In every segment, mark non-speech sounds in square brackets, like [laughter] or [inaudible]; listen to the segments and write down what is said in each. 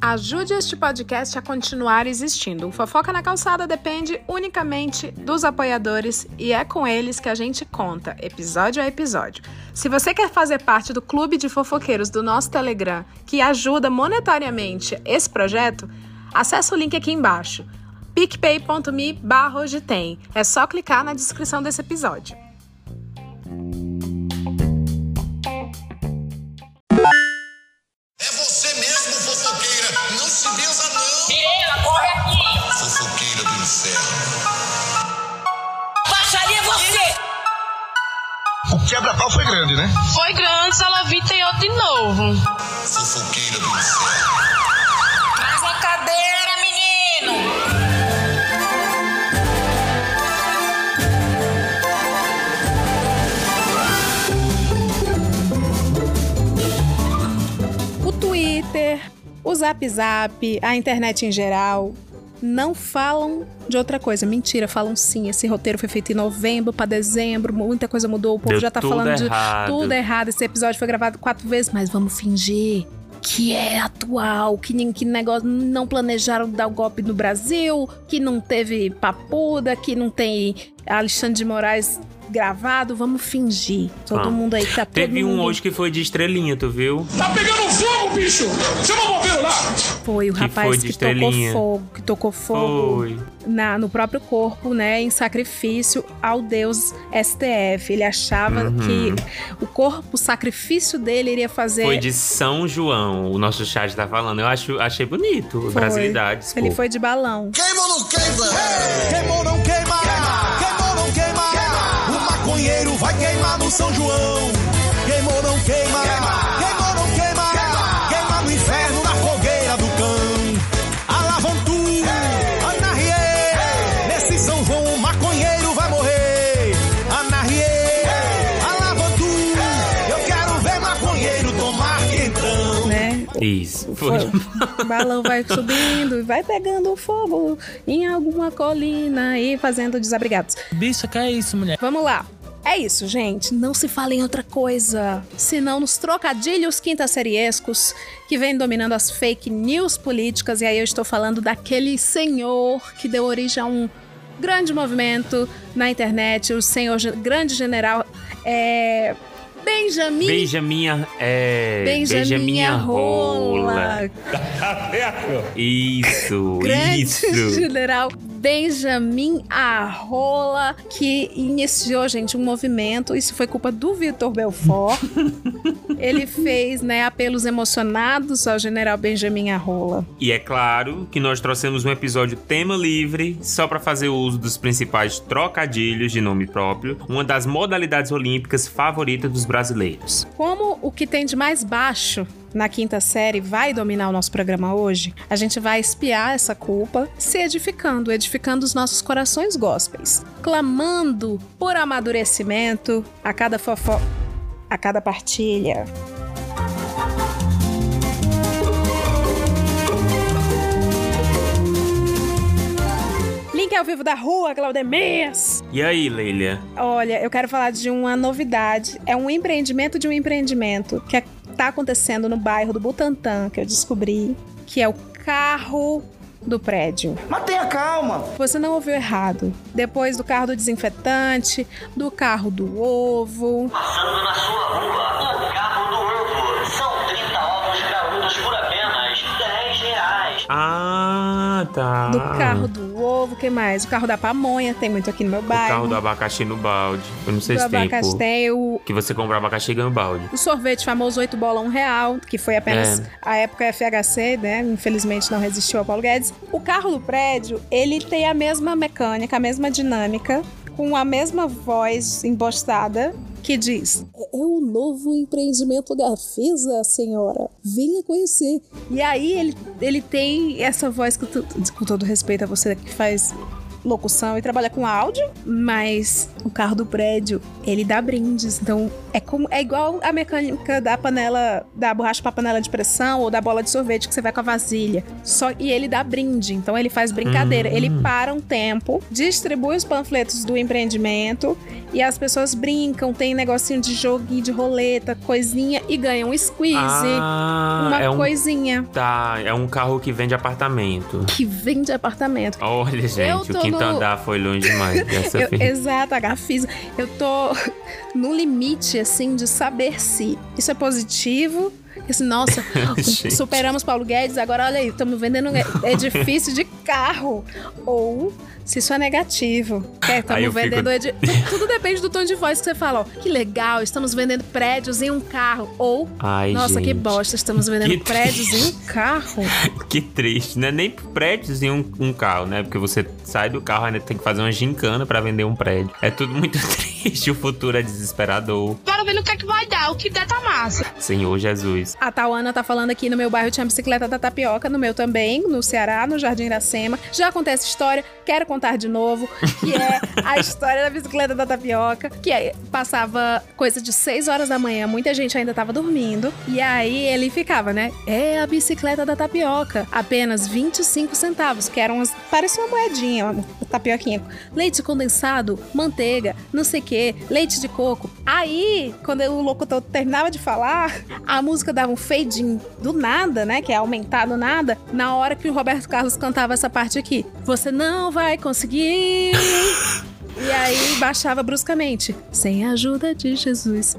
Ajude este podcast a continuar existindo. O Fofoca na Calçada depende unicamente dos apoiadores e é com eles que a gente conta, episódio a episódio. Se você quer fazer parte do clube de fofoqueiros do nosso Telegram, que ajuda monetariamente esse projeto, acesse o link aqui embaixo picpay.me barra É só clicar na descrição desse episódio. Quebra-pau foi grande, né? Foi grande, ela vi tem outro de novo. Fofoqueira do. Traz a cadeira, menino! O Twitter, o Zap Zap, a internet em geral não falam de outra coisa. Mentira, falam sim. Esse roteiro foi feito em novembro para dezembro, muita coisa mudou, o povo Deu já tá falando errado. de tudo errado. Esse episódio foi gravado quatro vezes, mas vamos fingir que é atual, que, que negócio não planejaram dar o golpe no Brasil, que não teve papuda, que não tem Alexandre de Moraes gravado. Vamos fingir. Todo Vamos. mundo aí tá Teve um mundo hoje que foi de estrelinha, tu viu? Tá pegando fogo, bicho! Chama o bombeiro lá! Foi o Que rapaz foi de que tocou estrelinha. fogo, que tocou fogo Foi. na, no próprio corpo, né, em sacrifício ao deus STF. Ele achava Uhum. que o corpo, o sacrifício dele iria fazer. Foi de São João, o nosso chat tá falando. Eu acho, achei bonito. Foi. Brasilidade. Ele foi de balão. Queima ou não queima? Queimou, não queima! Maconheiro vai queimar no São João! Queimou, não queima! Queimou, não queima! Queima no inferno, na fogueira do cão! Alavantu! Anarriê! Nesse São João o maconheiro vai morrer! Anarriê! Alavantu! Eu quero ver maconheiro tomar quentão! Né? Isso. Foi. O balão vai subindo e vai pegando fogo em alguma colina e fazendo desabrigados. Bicha, que é isso, mulher? Vamos lá. É isso, gente. Não se fala em outra coisa. Senão nos trocadilhos quinta-seriescos que vem dominando as fake news políticas. E aí eu estou falando daquele senhor que deu origem a um grande movimento na internet. O senhor grande general é, Benjamin. Benjamin, é. Benjamin Rola. Isso, grande isso. general Benjamin Arrola, que iniciou, gente, um movimento. Isso foi culpa do Vitor Belfort. [laughs] Ele fez, né, apelos emocionados ao general Benjamin Arrola. E é claro que nós trouxemos um episódio tema livre, só para fazer uso dos principais trocadilhos de nome próprio, uma das modalidades olímpicas favoritas dos brasileiros. Como o que tem de mais baixo na quinta série vai dominar o nosso programa hoje, a gente vai espiar essa culpa, se edificando, edificando os nossos corações gospels, clamando por amadurecimento a cada fofo... a cada partilha. Link ao vivo da rua, Claudemias. E aí, Leila? Olha, eu quero falar de uma novidade. É um empreendimento de um empreendimento que está acontecendo no bairro do Butantã, que eu descobri, que é o carro do prédio. Mas tenha calma! Você não ouviu errado. Depois do carro do desinfetante, do carro do ovo, Passando na sua rua, o carro do ovo. São 30 ovos graúdos por apenas 10 reais. Ah, tá. do carro do ovo, que mais? O carro da pamonha, tem muito aqui no meu O bairro. carro do abacaxi no balde. Eu não sei do se tem, abacaxi tem o, Que você compra abacaxi e ganha um balde. O sorvete famoso 8 bola 1 real, que foi apenas É. a época FHC, né? Infelizmente não resistiu ao Paulo Guedes. O carro do prédio, ele tem a mesma mecânica, a mesma dinâmica, com a mesma voz empostada que diz: É o novo empreendimento Gafisa, senhora. Venha conhecer. E aí ele, ele tem essa voz, que com todo respeito a você que faz locução e trabalha com áudio, mas o carro do prédio, ele dá brindes. Então, é como é igual a mecânica da panela, da borracha pra panela de pressão ou da bola de sorvete que você vai com a vasilha. Só e ele dá brinde. Então, ele faz brincadeira. Hum. Ele para um tempo, distribui os panfletos do empreendimento e as pessoas brincam, tem negocinho de joguinho de roleta, coisinha e ganham um squeeze, Ah, uma é um, coisinha tá, é um carro que vende apartamento. que vende apartamento. Olha, gente, tô no- andar foi longe demais [laughs] Eu- exato, a Gafisa. Eu tô [laughs] no limite, assim, de saber se isso é positivo. Assim, nossa, [laughs] superamos Paulo Guedes, agora olha aí, estamos vendendo edifício de carro. Ou se isso é negativo. É, estamos eu fico- vendendo edi- tu- [laughs] Tudo depende do tom de voz que você fala, ó. Que legal, estamos vendendo prédios em um carro. Ou, Ai, nossa, que gente. bosta, estamos vendendo Que prédios em um [laughs] carro. Que triste, né? Nem prédios em um, um carro, né? Porque você sai do carro ainda tem que fazer uma gincana pra vender um prédio. É tudo muito [laughs] triste, o futuro é desesperador. Bora ver no que é que vai dar. O que der tá massa. Senhor Jesus. A Tauana tá falando aqui no meu bairro tinha bicicleta da tapioca, no meu também, no Ceará, no Jardim Iracema. Já contei essa história, quero contar de novo, que é a [laughs] história da bicicleta da tapioca, que é, passava coisa de 6 horas da manhã, muita gente ainda tava dormindo, e aí ele ficava, né? É a bicicleta da tapioca, apenas 25 centavos, que eram as, parecia uma moedinha, uma tapioquinha. Leite condensado, manteiga, não sei o que, leite de coco. Aí, quando o locutor terminava de falar, a música dava um fade do nada, né? Que é aumentar do nada, na hora que o Roberto Carlos cantava essa parte aqui. Você não vai conseguir. E aí baixava bruscamente. Sem a ajuda de Jesus.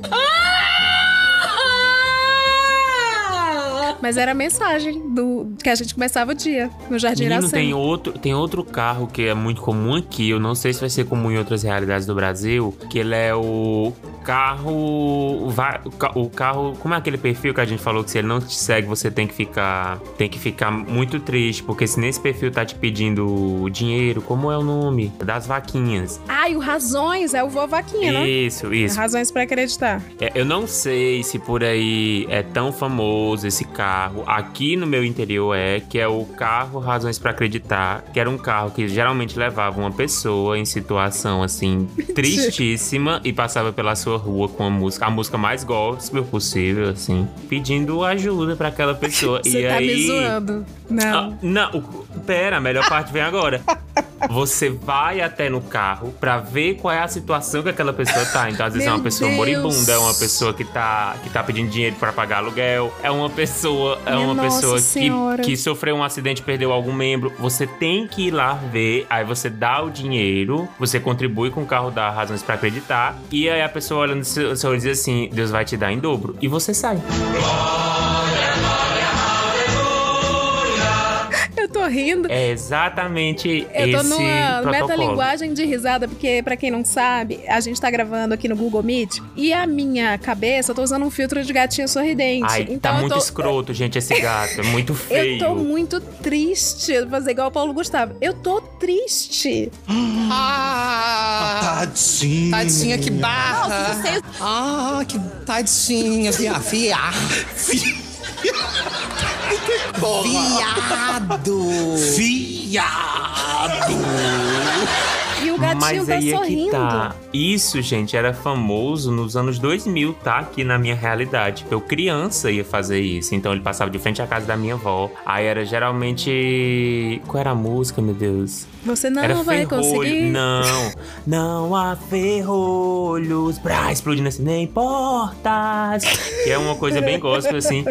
Mas era a mensagem do que a gente começava o dia no Jardim Menino, Iracema. tem outro, tem outro carro que é muito comum aqui. Eu não sei se vai ser comum em outras realidades do Brasil. Que ele é o carro. O ca- o carro. Como é aquele perfil que a gente falou que se ele não te segue, você tem que ficar. Tem que ficar muito triste. Porque se nesse perfil tá te pedindo dinheiro, como é o nome? Das vaquinhas. Ai, o Razões, é o Vô Vaquinha, né? Isso, isso. Razões pra acreditar. É, eu não sei se por aí é tão famoso esse carro. Aqui no meu interior é, que é o carro Razões pra Acreditar, que era um carro que geralmente levava uma pessoa em situação assim tristíssima e passava pela sua rua com a música, a música mais gospel possível, assim, pedindo ajuda pra aquela pessoa. [laughs] Você e tá aí, me zoando. Não. ah, não, pera, a melhor parte vem agora. [laughs] Você vai até no carro pra ver qual é a situação que aquela pessoa tá. Então, às vezes é Meu uma pessoa Deus. moribunda, é uma pessoa que tá, que tá pedindo dinheiro pra pagar aluguel, é uma pessoa, é Minha uma pessoa que, que sofreu um acidente, perdeu algum membro. Você tem que ir lá ver, aí você dá o dinheiro, você contribui com o carro da Razões pra Acreditar, e aí a pessoa olha no seu, seu olho e diz assim: Deus vai te dar em dobro. E você sai. Eu rindo. É exatamente Eu tô esse numa protocolo. metalinguagem de risada, porque, pra quem não sabe, a gente tá gravando aqui no Google Meet e a minha cabeça, eu tô usando um filtro de gatinho sorridente. Ai, então tá muito tô, escroto, gente, esse gato. É muito feio. [laughs] Eu tô muito triste. Vou fazer igual o Paulo Gustavo. Eu tô triste. Ah, tadinha. Tadinha, que barra. Ah, que tadinha, via, [laughs] via. Viado. Viado. E o gatinho Mas tá aí é sorrindo. que tá. Isso, gente, era famoso nos anos 2000, tá? Aqui na minha realidade. Eu criança ia fazer isso. Então ele passava de frente à casa da minha avó. Aí era geralmente. Qual era a música, meu Deus? Você não era vai ferrolho. conseguir. Não, não há ferrolhos pra explodir assim, nem portas. Que é uma coisa bem gospel, assim.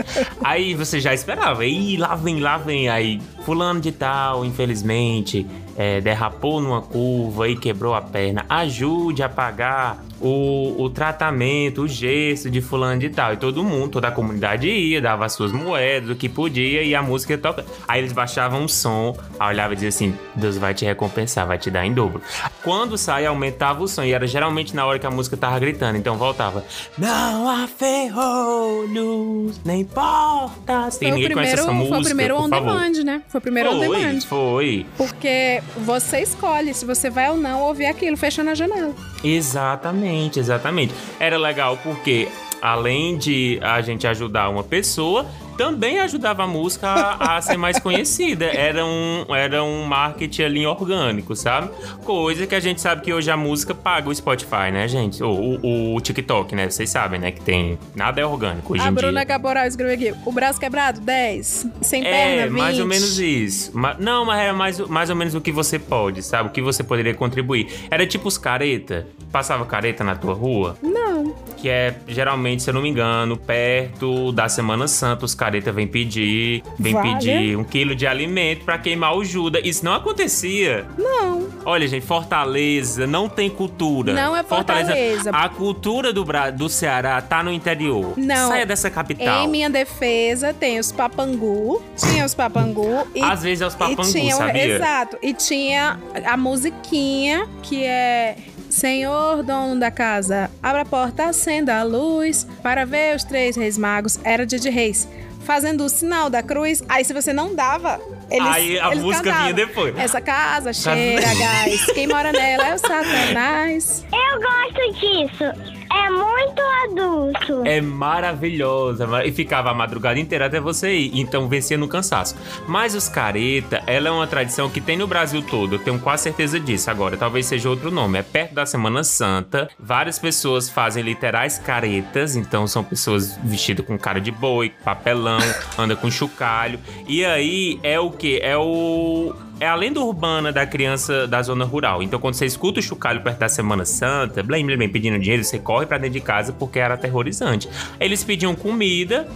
Aí você já esperava. Ih, lá vem, lá vem. Aí, fulano de tal, infelizmente, é, derrapou numa curva e quebrou a perna. Ajude a pagar o, o tratamento, o gesto de fulano de tal. E todo mundo, toda a comunidade ia, dava as suas moedas, o que podia, e a música toca. Aí eles baixavam o som, aí olhava e dizia assim: Deus vai te recompensar, vai te dar em dobro. Quando saia, aumentava o som, e era geralmente na hora que a música tava gritando, então voltava: Não há ferrolhos, nem portas. Foi o primeiro, essa música, foi o primeiro on demand, né? Foi o primeiro on Foi, demand. foi. Porque você escolhe se você vai ou não ouvir aquilo fechando a janela. Exatamente, exatamente. Era legal porque além de a gente ajudar uma pessoa, também ajudava a música a, a ser mais conhecida. Era um, era um marketing ali orgânico, sabe? Coisa que a gente sabe que hoje a música paga o Spotify, né, gente? O, o, o TikTok, né? Vocês sabem, né? Que tem. Nada é orgânico hoje a em Bruna dia. Cabral escreveu aqui. O braço quebrado, 10. Sem É, perna, 20. mais ou menos isso. Não, mas era mais, mais ou menos o que você pode, sabe? O que você poderia contribuir. Era tipo os careta. Passava careta na tua rua. Não. Que é, geralmente, se eu não me engano, perto da Semana Santa, os careta vêm pedir, vem Vale. pedir um quilo de alimento pra queimar o Judas. Isso não acontecia. Não. Olha, gente, Fortaleza não tem cultura. Não é Fortaleza. a cultura do, Bra do Ceará tá no interior. Não. Saia dessa capital. Em minha defesa, tem os papangu. Tinha os papangu. E, Às vezes é os papangu, tinha, sabia? Exato. E tinha a musiquinha que é. Senhor, dono da casa, abra a porta, acenda a luz para ver os três reis magos. Era dia de reis. Fazendo o sinal da cruz. Aí, se você não dava, eles. Aí a eles música cantavam. vinha depois. Essa casa cheira a gás. Quem mora nela é o Satanás. Eu gosto disso. É muito adulto. É maravilhosa. ma- E ficava a madrugada inteira até você ir. Então vencia no cansaço. Mas os careta, ela é uma tradição que tem no Brasil todo. Eu tenho quase certeza disso. Agora, talvez seja outro nome. É perto da Semana Santa. Várias pessoas fazem literais caretas. Então são pessoas vestidas com cara de boi, papelão, anda com chocalho. E aí é o que? É o. É a lenda urbana da criança da zona rural. Então, quando você escuta o chocalho perto da Semana Santa, blém, blém, blém, pedindo dinheiro, você corre pra dentro de casa porque era aterrorizante. Eles pediam comida,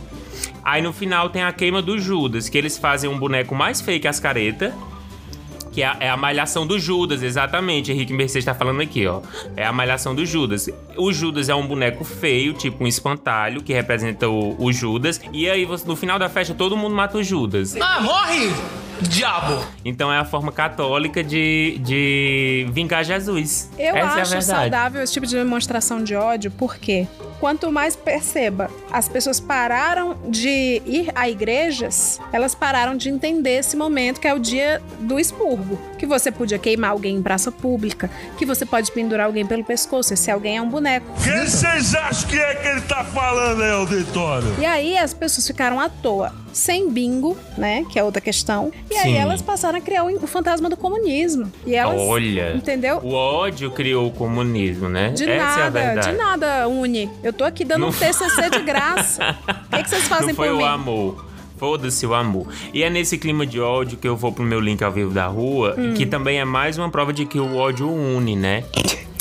aí no final tem a queima do Judas, que eles fazem um boneco mais feio que as caretas. Que é a, é a malhação do Judas, exatamente. Henrique Mercedes tá falando aqui, ó. É a malhação do Judas. O Judas é um boneco feio, tipo um espantalho, que representa o, o Judas. E aí, no final da festa, todo mundo mata o Judas. Ah, morre! Diabo! Então é a forma católica de, de vingar Jesus. Eu Essa é acho verdade. saudável esse tipo de demonstração de ódio, porque quanto mais perceba, as pessoas pararam de ir a igrejas, elas pararam de entender esse momento que é o dia do expurgo. Que você podia queimar alguém em praça pública, que você pode pendurar alguém pelo pescoço, se alguém é um boneco. Quem vocês acham que é que ele tá falando aí, auditório? E aí as pessoas ficaram à toa, sem bingo, né? Que é outra questão. E aí Sim. elas passaram a criar o o fantasma do comunismo. E elas. Olha. Entendeu? O ódio criou o comunismo, né? De Essa é a nada, verdade. de nada, Uni. Eu tô aqui dando Não- um TCC de [laughs] graça. O que, que vocês fazem Não foi por o mim? amor. Foda-se o amor. E é nesse clima de ódio que eu vou pro meu link ao vivo da rua, Hum. que também é mais uma prova de que o ódio une, né?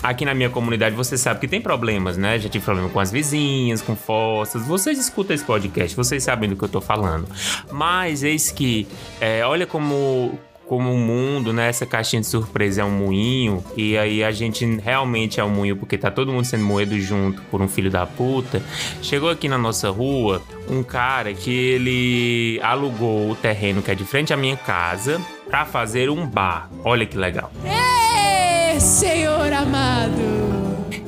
Aqui na minha comunidade você sabe que tem problemas, né? Já tive problema com as vizinhas, com fossas. Vocês escutam esse podcast, vocês sabem do que eu tô falando. Mas eis que, é, olha como como o mundo, né? Essa caixinha de surpresa é um moinho. E aí a gente realmente é um moinho porque tá todo mundo sendo moído junto por um filho da puta. Chegou aqui na nossa rua um cara que ele alugou o terreno que é de frente à minha casa pra fazer um bar. Olha que legal. Ê, Senhor amado!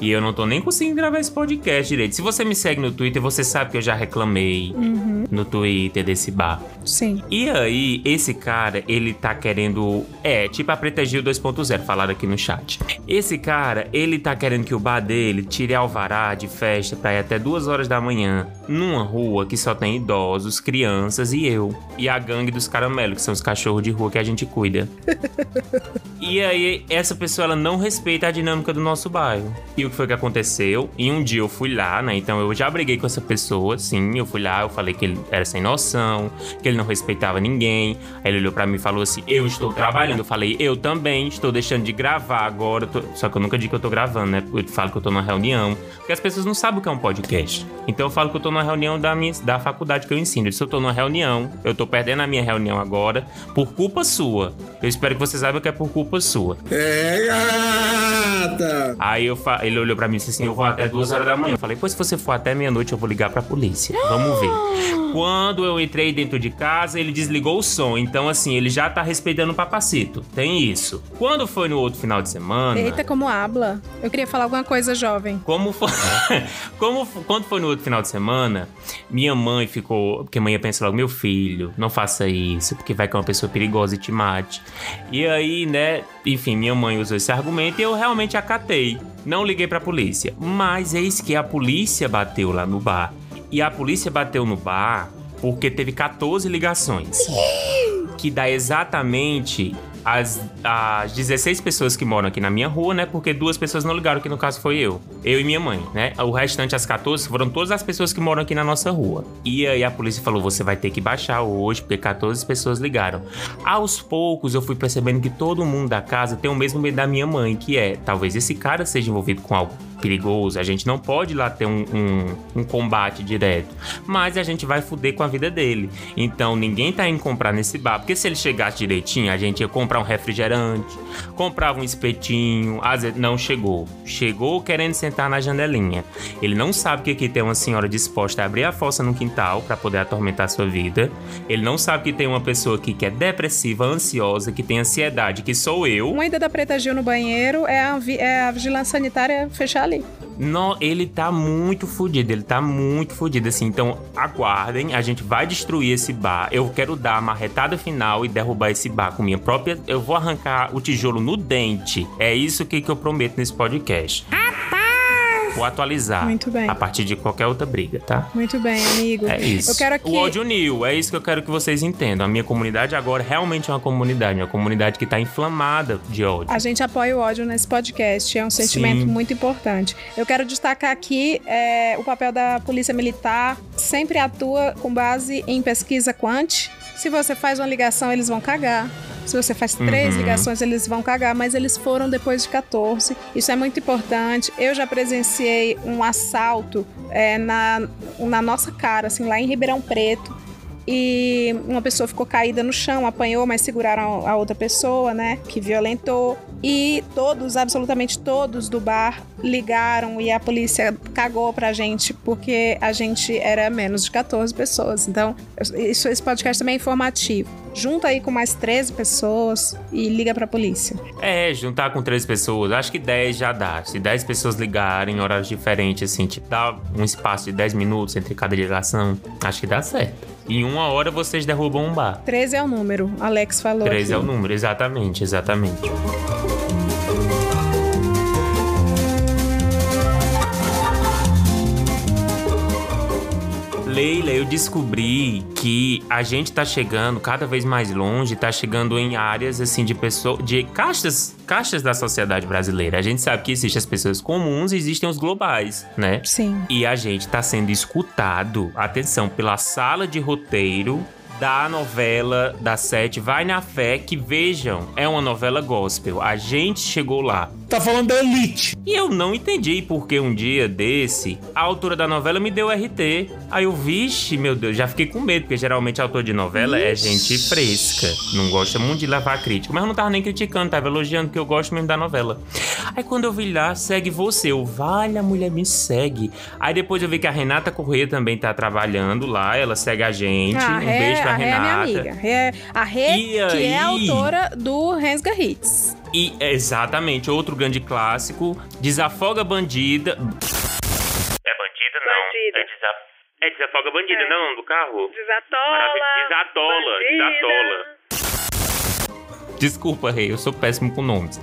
E eu não tô nem conseguindo gravar esse podcast direito. Se você me segue no Twitter, você sabe que eu já reclamei Uhum. no Twitter desse bar. Sim. E aí, esse cara, ele tá querendo. É, tipo a Preta Gil 2.0, falaram aqui no chat. Esse cara, ele tá querendo que o bar dele tire alvará de festa pra ir até duas horas da manhã, numa rua que só tem idosos, crianças e eu. E a gangue dos caramelos, que são os cachorros de rua que a gente cuida. [laughs] E aí, essa pessoa, ela não respeita a dinâmica do nosso bairro. E o que foi que aconteceu? E um dia eu fui lá, né? Então eu já briguei com essa pessoa, sim. Eu fui lá, eu falei que ele era sem noção, que ele não respeitava ninguém. Aí ele olhou pra mim e falou assim: Eu estou trabalhando. Eu falei: Eu também, estou deixando de gravar agora. tô- Só que eu nunca digo que eu tô gravando, né? Eu falo que eu tô numa reunião. Porque as pessoas não sabem o que é um podcast. Então eu falo que eu tô numa reunião da, minha, da faculdade que eu ensino. Eu disse: Eu tô numa reunião, eu tô perdendo a minha reunião agora por culpa sua. Eu espero que você saiba que é por culpa sua. É, gata! Aí eu fa- ele olhou pra mim e disse assim: Eu vou até duas horas da manhã. Eu falei: Pois se você for até meia-noite, eu vou ligar pra polícia. Vamos ver. Quando eu entrei dentro de casa, ele desligou o som. Então, assim, ele já tá respeitando o papacito. Tem isso. Quando foi no outro final de semana. Eita, como habla. Eu queria falar alguma coisa, jovem. Como foi, [laughs] como quando foi no outro final de semana, minha mãe ficou, porque a mãe pensa logo, meu filho, não faça isso, porque vai que é uma pessoa perigosa e te mate. E aí, né, enfim, minha mãe usou esse argumento e eu realmente acatei. Não liguei pra polícia. Mas eis que a polícia bateu lá no bar. E a polícia bateu no bar porque teve 14 ligações. Que dá exatamente as, as 16 pessoas que moram aqui na minha rua, né? Porque duas pessoas não ligaram, que no caso foi eu. Eu e minha mãe, né? O restante, as 14, foram todas as pessoas que moram aqui na nossa rua. E aí a polícia falou: você vai ter que baixar hoje, porque 14 pessoas ligaram. Aos poucos eu fui percebendo que todo mundo da casa tem o mesmo medo da minha mãe, que é talvez esse cara seja envolvido com algo perigoso, a gente não pode ir lá ter um, um, um, combate direto. Mas a gente vai fuder com a vida dele. Então ninguém tá indo comprar nesse bar. Porque se ele chegasse direitinho, a gente ia comprar um refrigerante, comprava um espetinho. Às vezes, não chegou. Chegou querendo sentar na janelinha. Ele não sabe que aqui tem uma senhora disposta a abrir a fossa no quintal para poder atormentar sua vida. Ele não sabe que tem uma pessoa aqui que é depressiva, ansiosa, que tem ansiedade, que sou eu. Uma ida da Preta Gil no banheiro é a, é a vigilância sanitária fechar ali. Não, ele tá muito fudido, ele tá muito fudido, assim. Então, aguardem, a gente vai destruir esse bar. Eu quero dar a marretada final e derrubar esse bar com minha própria. Eu vou arrancar o tijolo no dente. É isso que, que eu prometo nesse podcast. Vou atualizar. Muito bem. A partir de qualquer outra briga, tá? Muito bem, amigo. É isso. Eu quero que. O ódio new, é isso que eu quero que vocês entendam. A minha comunidade agora realmente é uma comunidade, uma comunidade que tá inflamada de ódio. A gente apoia o ódio nesse podcast, é um sentimento Sim. muito importante. Eu quero destacar aqui é, o papel da Polícia Militar, sempre atua com base em pesquisa quant. Se você faz uma ligação, eles vão cagar. Se você faz três Uhum. ligações, eles vão cagar, mas eles foram depois de 14. Isso é muito importante. Eu já presenciei um assalto é, na, na nossa cara, assim, lá em Ribeirão Preto e uma pessoa ficou caída no chão, apanhou, mas seguraram a outra pessoa, né, que violentou. E todos, absolutamente todos do bar ligaram e a polícia cagou pra gente porque a gente era menos de 14 pessoas. Então, isso, esse podcast também é informativo. Junta aí com mais 13 pessoas e liga pra polícia. É, juntar com três pessoas, acho que 10 já dá. Se 10 pessoas ligarem em horários diferentes, assim, tipo, dá um espaço de 10 minutos entre cada ligação, acho que dá certo. Em uma hora vocês derrubam um bar. 13 é o número, Alex falou. 13 é o número, exatamente, exatamente. Leila, eu descobri que a gente tá chegando cada vez mais longe, tá chegando em áreas assim de pessoas, de caixas, caixas da sociedade brasileira. A gente sabe que existem as pessoas comuns e existem os globais, né? Sim. E a gente tá sendo escutado, atenção, pela sala de roteiro da novela da Sete Vai na Fé, que vejam, é uma novela gospel. A gente chegou lá. Tá falando da Elite. E eu não entendi porque um dia desse, a autora da novela me deu RT. Aí eu, vixe, meu Deus, já fiquei com medo, porque geralmente autor de novela é gente fresca. Não gosta muito de levar crítica. Mas eu não tava nem criticando, tava elogiando, porque eu gosto mesmo da novela. Aí quando eu vi lá, segue você. Eu, vale, a mulher me segue. Aí depois eu vi que a Renata Corrêa também tá trabalhando lá, ela segue a gente. Ah, um Rê- beijo pra a Rê é minha Renata. amiga. Rê- a Rê, E que é a aí? autora do Rensga Hits. E exatamente, outro grande clássico, Desafoga Bandida. É bandida não. É, desa... é Desafoga Bandida, não, do carro? Desatola. Desatola, desatola. Desculpa, Rei, eu sou péssimo com nomes.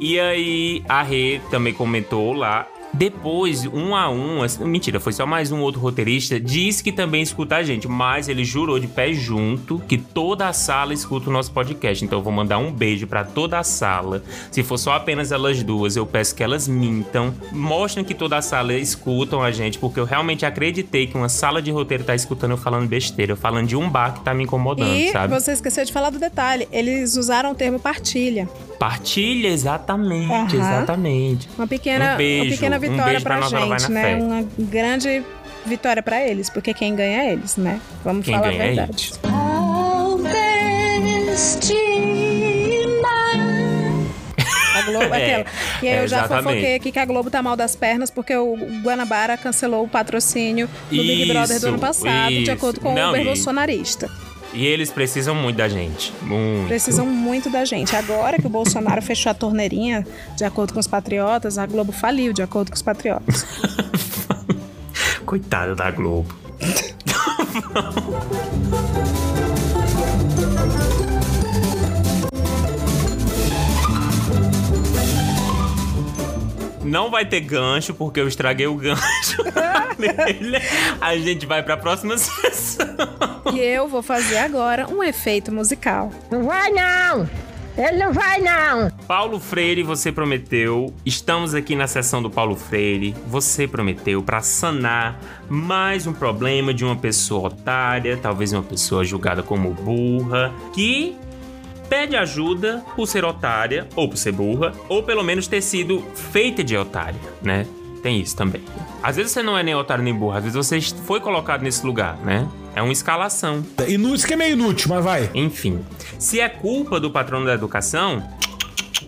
E aí, a Rê também comentou lá. Depois, um a um, assim, mentira, foi só mais um outro roteirista, disse que também escuta a gente, mas ele jurou de pé junto que toda a sala escuta o nosso podcast. Então eu vou mandar um beijo pra toda a sala. Se for só apenas elas duas, eu peço que elas mintam, mostrem que toda a sala escutam a gente, porque eu realmente acreditei que uma sala de roteiro tá escutando eu falando besteira, eu falando de um bar que tá me incomodando, E sabe? você esqueceu de falar do detalhe. Eles usaram o termo partilha. Partilha, exatamente, Aham. exatamente. Uma pequena, Um beijo, uma pequena vitória beijo pra, pra gente, né? Fé. Uma grande vitória pra eles, porque quem ganha é eles, né? Vamos Quem falar a é verdade. A Globo, [laughs] É, aquela. E aí eu já exatamente. fofoquei aqui que a Globo tá mal das pernas porque o Guanabara cancelou o patrocínio do Big Brother do ano Isso, passado, de isso. acordo com Não, o e- bolsonarista. E eles precisam muito da gente. Muito. Precisam muito da gente. Agora que o Bolsonaro fechou a torneirinha, de acordo com os patriotas, a Globo faliu, de acordo com os patriotas. [laughs] Coitada da Globo. [laughs] Não vai ter gancho, porque eu estraguei o gancho. [laughs] A gente vai pra próxima [laughs] sessão. E eu vou fazer agora um efeito musical. Não vai não! Ele não vai não! Paulo Freire, você prometeu. Estamos aqui na sessão do Paulo Freire. Você prometeu para sanar mais um problema de uma pessoa otária, talvez uma pessoa julgada como burra, que pede ajuda por ser otária ou por ser burra, ou pelo menos ter sido feita de otária, né? Tem isso também. Às vezes você não é nem otário nem burro, às vezes você foi colocado nesse lugar, né? É uma escalação. Inútil que é meio inútil, mas vai. Enfim, se é culpa do patrono da educação,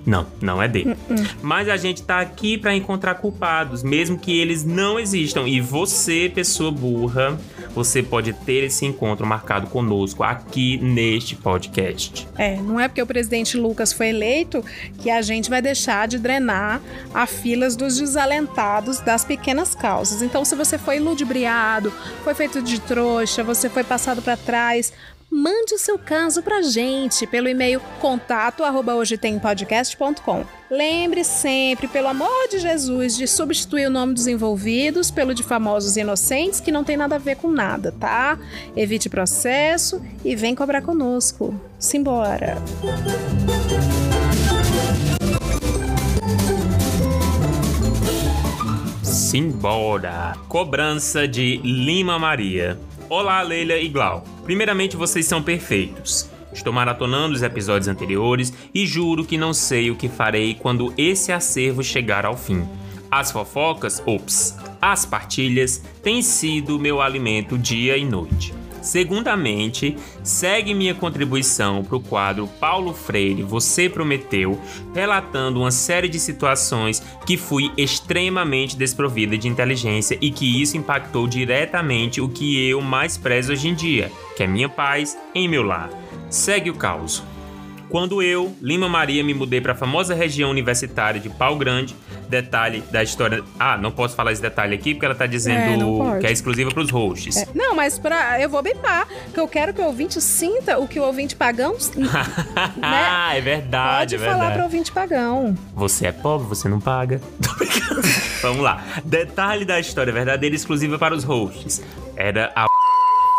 não, não é dele. Mas a gente tá aqui para encontrar culpados, mesmo que eles não existam. E você, pessoa burra, você pode ter esse encontro marcado conosco aqui neste podcast. É, não é porque o presidente Lucas foi eleito que a gente vai deixar de drenar a filas dos desalentados das pequenas causas. Então, se você foi ludibriado, foi feito de trouxa, você foi passado para trás, mande o seu caso pra gente pelo e-mail contato arroba hoje tem podcast.com. Lembre sempre, pelo amor de Jesus, de substituir o nome dos envolvidos pelo de famosos inocentes, que não tem nada a ver com nada, tá? Evite processo e vem cobrar conosco. Simbora! Simbora! Cobrança de Lima Maria. Olá, Leila e Glau. Primeiramente, vocês são perfeitos. Estou maratonando os episódios anteriores e juro que não sei o que farei quando esse acervo chegar ao fim. As fofocas, ops, as partilhas têm sido meu alimento dia e noite. Segundamente, segue minha contribuição para o quadro Paulo Freire Você Prometeu, relatando uma série de situações que fui extremamente desprovida de inteligência e que isso impactou diretamente o que eu mais prezo hoje em dia, que é minha paz em meu lar. Segue o caos. Quando eu, Lima Maria, me mudei para a famosa região universitária de Pau Grande, detalhe da história. Ah, não posso falar esse detalhe aqui porque ela tá É, dizendo pode. que é exclusiva para os hosts. É, não, mas pra, eu vou bipar, que eu quero que o ouvinte sinta o que o ouvinte pagão. Ah, [laughs] é Pode verdade, é falar verdade. pro ouvinte pagão. Você é pobre, você não paga. [laughs] Vamos lá. Detalhe da história verdadeira exclusiva para os hosts. Era a.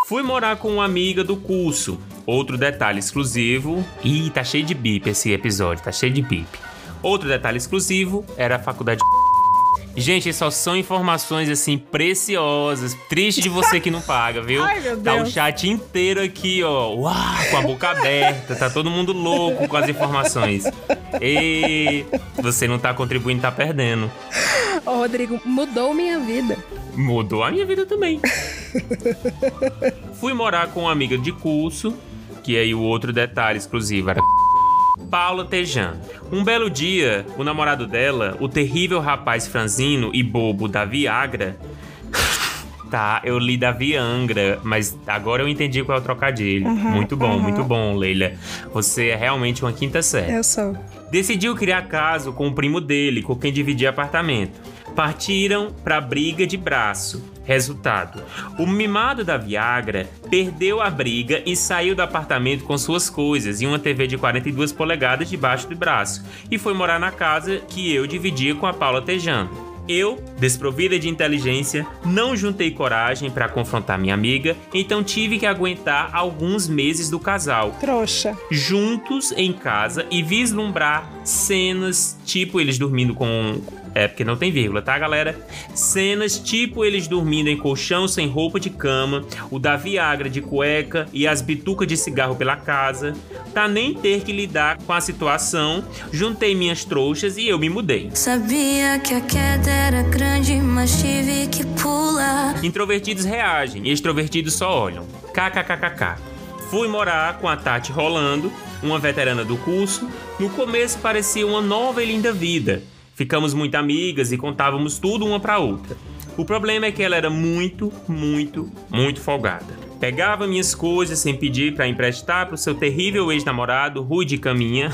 Fui morar com uma amiga do curso. Outro detalhe exclusivo. Ih, tá cheio de bip esse episódio, tá cheio de bip. Outro detalhe exclusivo era a faculdade. Gente, só são informações assim preciosas. Triste de você que não paga, viu? [laughs] Ai, meu Tá o Deus. chat inteiro aqui, ó. Uau, com a boca aberta. Tá todo mundo louco com as informações. E você não tá contribuindo, tá perdendo. Ô, Rodrigo, mudou minha vida. Mudou a minha vida também. Fui morar com uma amiga de curso, que aí o outro detalhe exclusivo era Paula Tejan. Um belo dia, o namorado dela, o terrível rapaz franzino e bobo da Viagra. [laughs] tá, eu li da Viangra, mas agora eu entendi qual é o trocadilho. Aham, muito bom, aham. muito bom, Leila. Você é realmente uma quinta série. Eu sou. Decidiu criar caso com o primo dele, com quem dividia apartamento. Partiram pra briga de braço. Resultado: o mimado da Viagra perdeu a briga e saiu do apartamento com suas coisas e uma TV de 42 polegadas debaixo do braço e foi morar na casa que eu dividia com a Paula Tejano. Eu, desprovida de inteligência, não juntei coragem para confrontar minha amiga, então tive que aguentar alguns meses do casal Trouxa. juntos em casa e vislumbrar cenas tipo eles dormindo com. É, porque não tem vírgula, tá, galera? Cenas tipo eles dormindo em colchão sem roupa de cama, o da Viagra de cueca e as bitucas de cigarro pela casa. Pra nem ter que lidar com a situação, juntei minhas trouxas e eu me mudei. Sabia que a queda era grande, mas tive que pular. Introvertidos reagem, extrovertidos só olham. KKKKK. Fui morar com a Tati Rolando, uma veterana do curso. No começo parecia uma nova e linda vida. Ficamos muito amigas e contávamos tudo uma pra outra. O problema é que ela era muito, muito, muito folgada. Pegava minhas coisas sem pedir pra emprestar pro seu terrível ex-namorado, Rui de Caminha,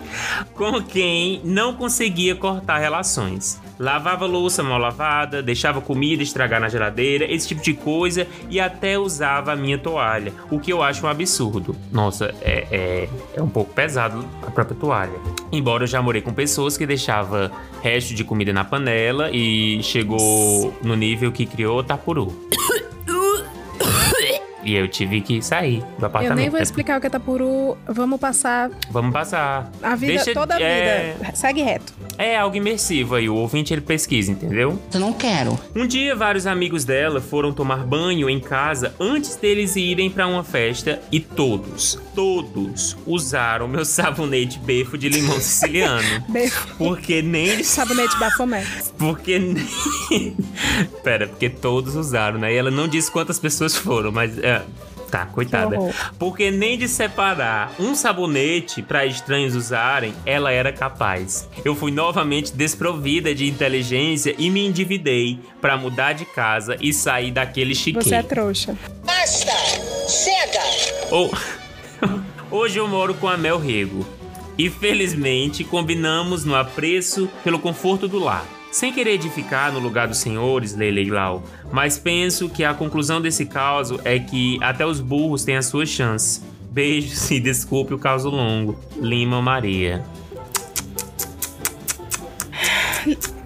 [laughs] com quem não conseguia cortar relações. Lavava louça mal lavada, deixava comida estragar na geladeira, esse tipo de coisa, e até usava a minha toalha, o que eu acho um absurdo. Nossa, é, é, é um pouco pesado a própria toalha. Embora eu já morei com pessoas que deixava resto de comida na panela e chegou no nível que criou tapuru. [coughs] E eu tive que sair do apartamento. Eu nem vou explicar o que é tapuru. Vamos passar Vamos passar. a vida, Deixa- toda a é- vida. Segue reto. É algo imersivo aí, o ouvinte ele pesquisa, entendeu? Eu não quero. Um dia, vários amigos dela foram tomar banho em casa antes deles irem pra uma festa e todos, todos usaram meu [laughs] sabonete befo de limão siciliano. [laughs] Befo. Porque nem. Sabonete Bafomé. Porque nem. [laughs] Pera, porque todos usaram, né? E ela não disse quantas pessoas foram, mas. É... Tá, coitada. Porque nem de separar um sabonete pra estranhos usarem, ela era capaz. Eu fui novamente desprovida de inteligência e me endividei pra mudar de casa e sair daquele chiqueiro. Você é trouxa. Basta! Chega! Ou- [laughs] Hoje eu moro com a Mel Rego. E felizmente combinamos no apreço pelo conforto do lar. Sem querer edificar no lugar dos senhores, Leila e Lau, mas penso que a conclusão desse caso é que até os burros têm as suas chances. Beijos e desculpe o caso longo. Lima Maria.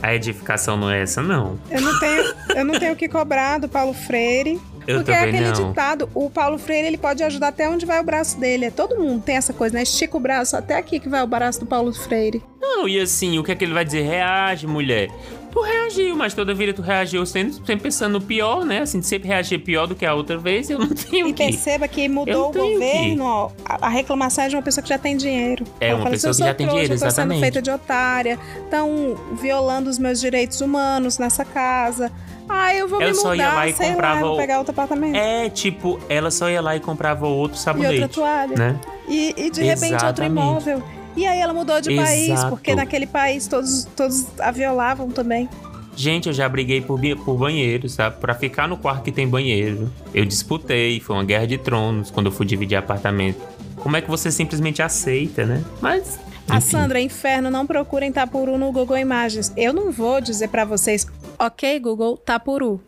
A edificação não é essa, não. Eu não tenho, eu não tenho o que cobrar do Paulo Freire. Eu porque é aquele não. ditado, o Paulo Freire ele pode ajudar até onde vai o braço dele. É todo mundo tem essa coisa, né? Estica o braço até aqui que vai o braço do Paulo Freire. Não, e assim, o que é que ele vai dizer? Reage, mulher. Tu reagiu, mas toda vida tu reagiu sempre, sempre pensando no pior, né? Assim, sempre reagir pior do que a outra vez, eu não [laughs] tenho E que. perceba que mudou o que- governo, ó, a, a reclamação é de uma pessoa que já tem dinheiro. É, Ela uma fala pessoa assim, que eu já tem trouxa, dinheiro, tô sendo exatamente. feita de otária, estão violando os meus direitos humanos nessa casa. Ah, eu vou Ela me só ia mudar, lá e lá, comprava vou o- pegar outro apartamento. É, tipo, ela só ia lá e comprava outro e sabonete. outra toalha. Né? E, e de repente outro Exatamente. imóvel. E aí ela mudou de país, Exato. porque naquele país todos, todos a violavam também. Gente, eu já briguei por, por banheiro, sabe? Pra ficar no quarto que tem banheiro. Eu disputei, foi uma guerra de tronos quando eu fui dividir apartamento. Como é que você simplesmente aceita, né? Mas. A enfim. Sandra, inferno, não procurem Tapuru no Google Imagens. Eu não vou dizer pra vocês, ok, Google, Tapuru.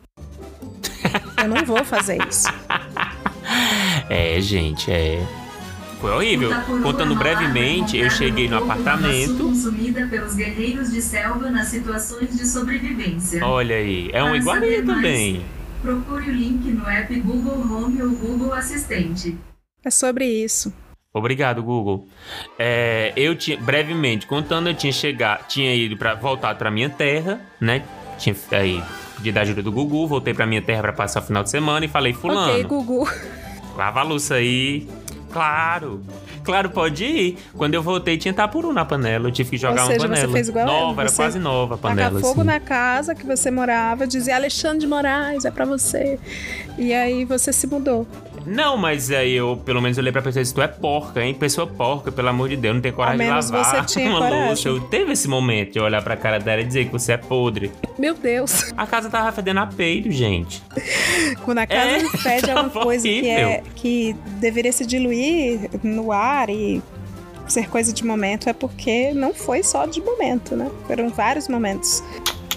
Eu não vou fazer isso. É, gente, é. Foi horrível. Contando brevemente, eu cheguei no apartamento. consumida pelos guerreiros de selva nas situações de sobrevivência. Olha aí, é um iguaria também. Procure o link no app Google Home ou Google Assistente. É sobre isso. Obrigado, Google. É, eu tinha, brevemente, contando, eu tinha chegado, tinha ido para voltar para minha terra, né? Tinha aí pedido a ajuda do Gugu, voltei para minha terra para passar o final de semana e falei, fulano, Ok, Gugu. lava a louça aí. Claro, claro, pode ir. Quando eu voltei, tinha tapuru na panela, eu tive que jogar Ou seja, uma panela. você fez igual nova, era quase nova a panela. Tacar fogo assim. na casa que você morava, dizia Alexandre de Moraes, é pra você. E aí você se mudou. Não, mas aí eu, pelo menos, olhei pra pessoa e disse: Tu é porca, hein? Pessoa porca, pelo amor de Deus, não tem coragem de lavar você tinha [laughs] uma coragem. louça. Eu teve esse momento de olhar pra cara dela e dizer que você é podre. Meu Deus. A casa tava fedendo a peido, gente. Quando a casa É, fede é uma tava coisa que, é, que deveria se diluir no ar e ser coisa de momento, é porque não foi só de momento, né? Foram vários momentos.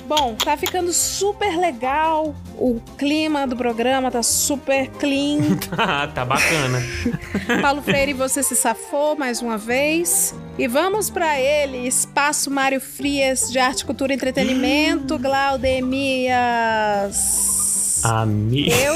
Bom, tá ficando super legal. O clima do programa tá super clean. Ah, [laughs] tá bacana. [laughs] Paulo Freire, você se safou mais uma vez. E vamos pra ele, Espaço Mário Frias de Arte, Cultura e Entretenimento, Glaudemias. Amiga. Eu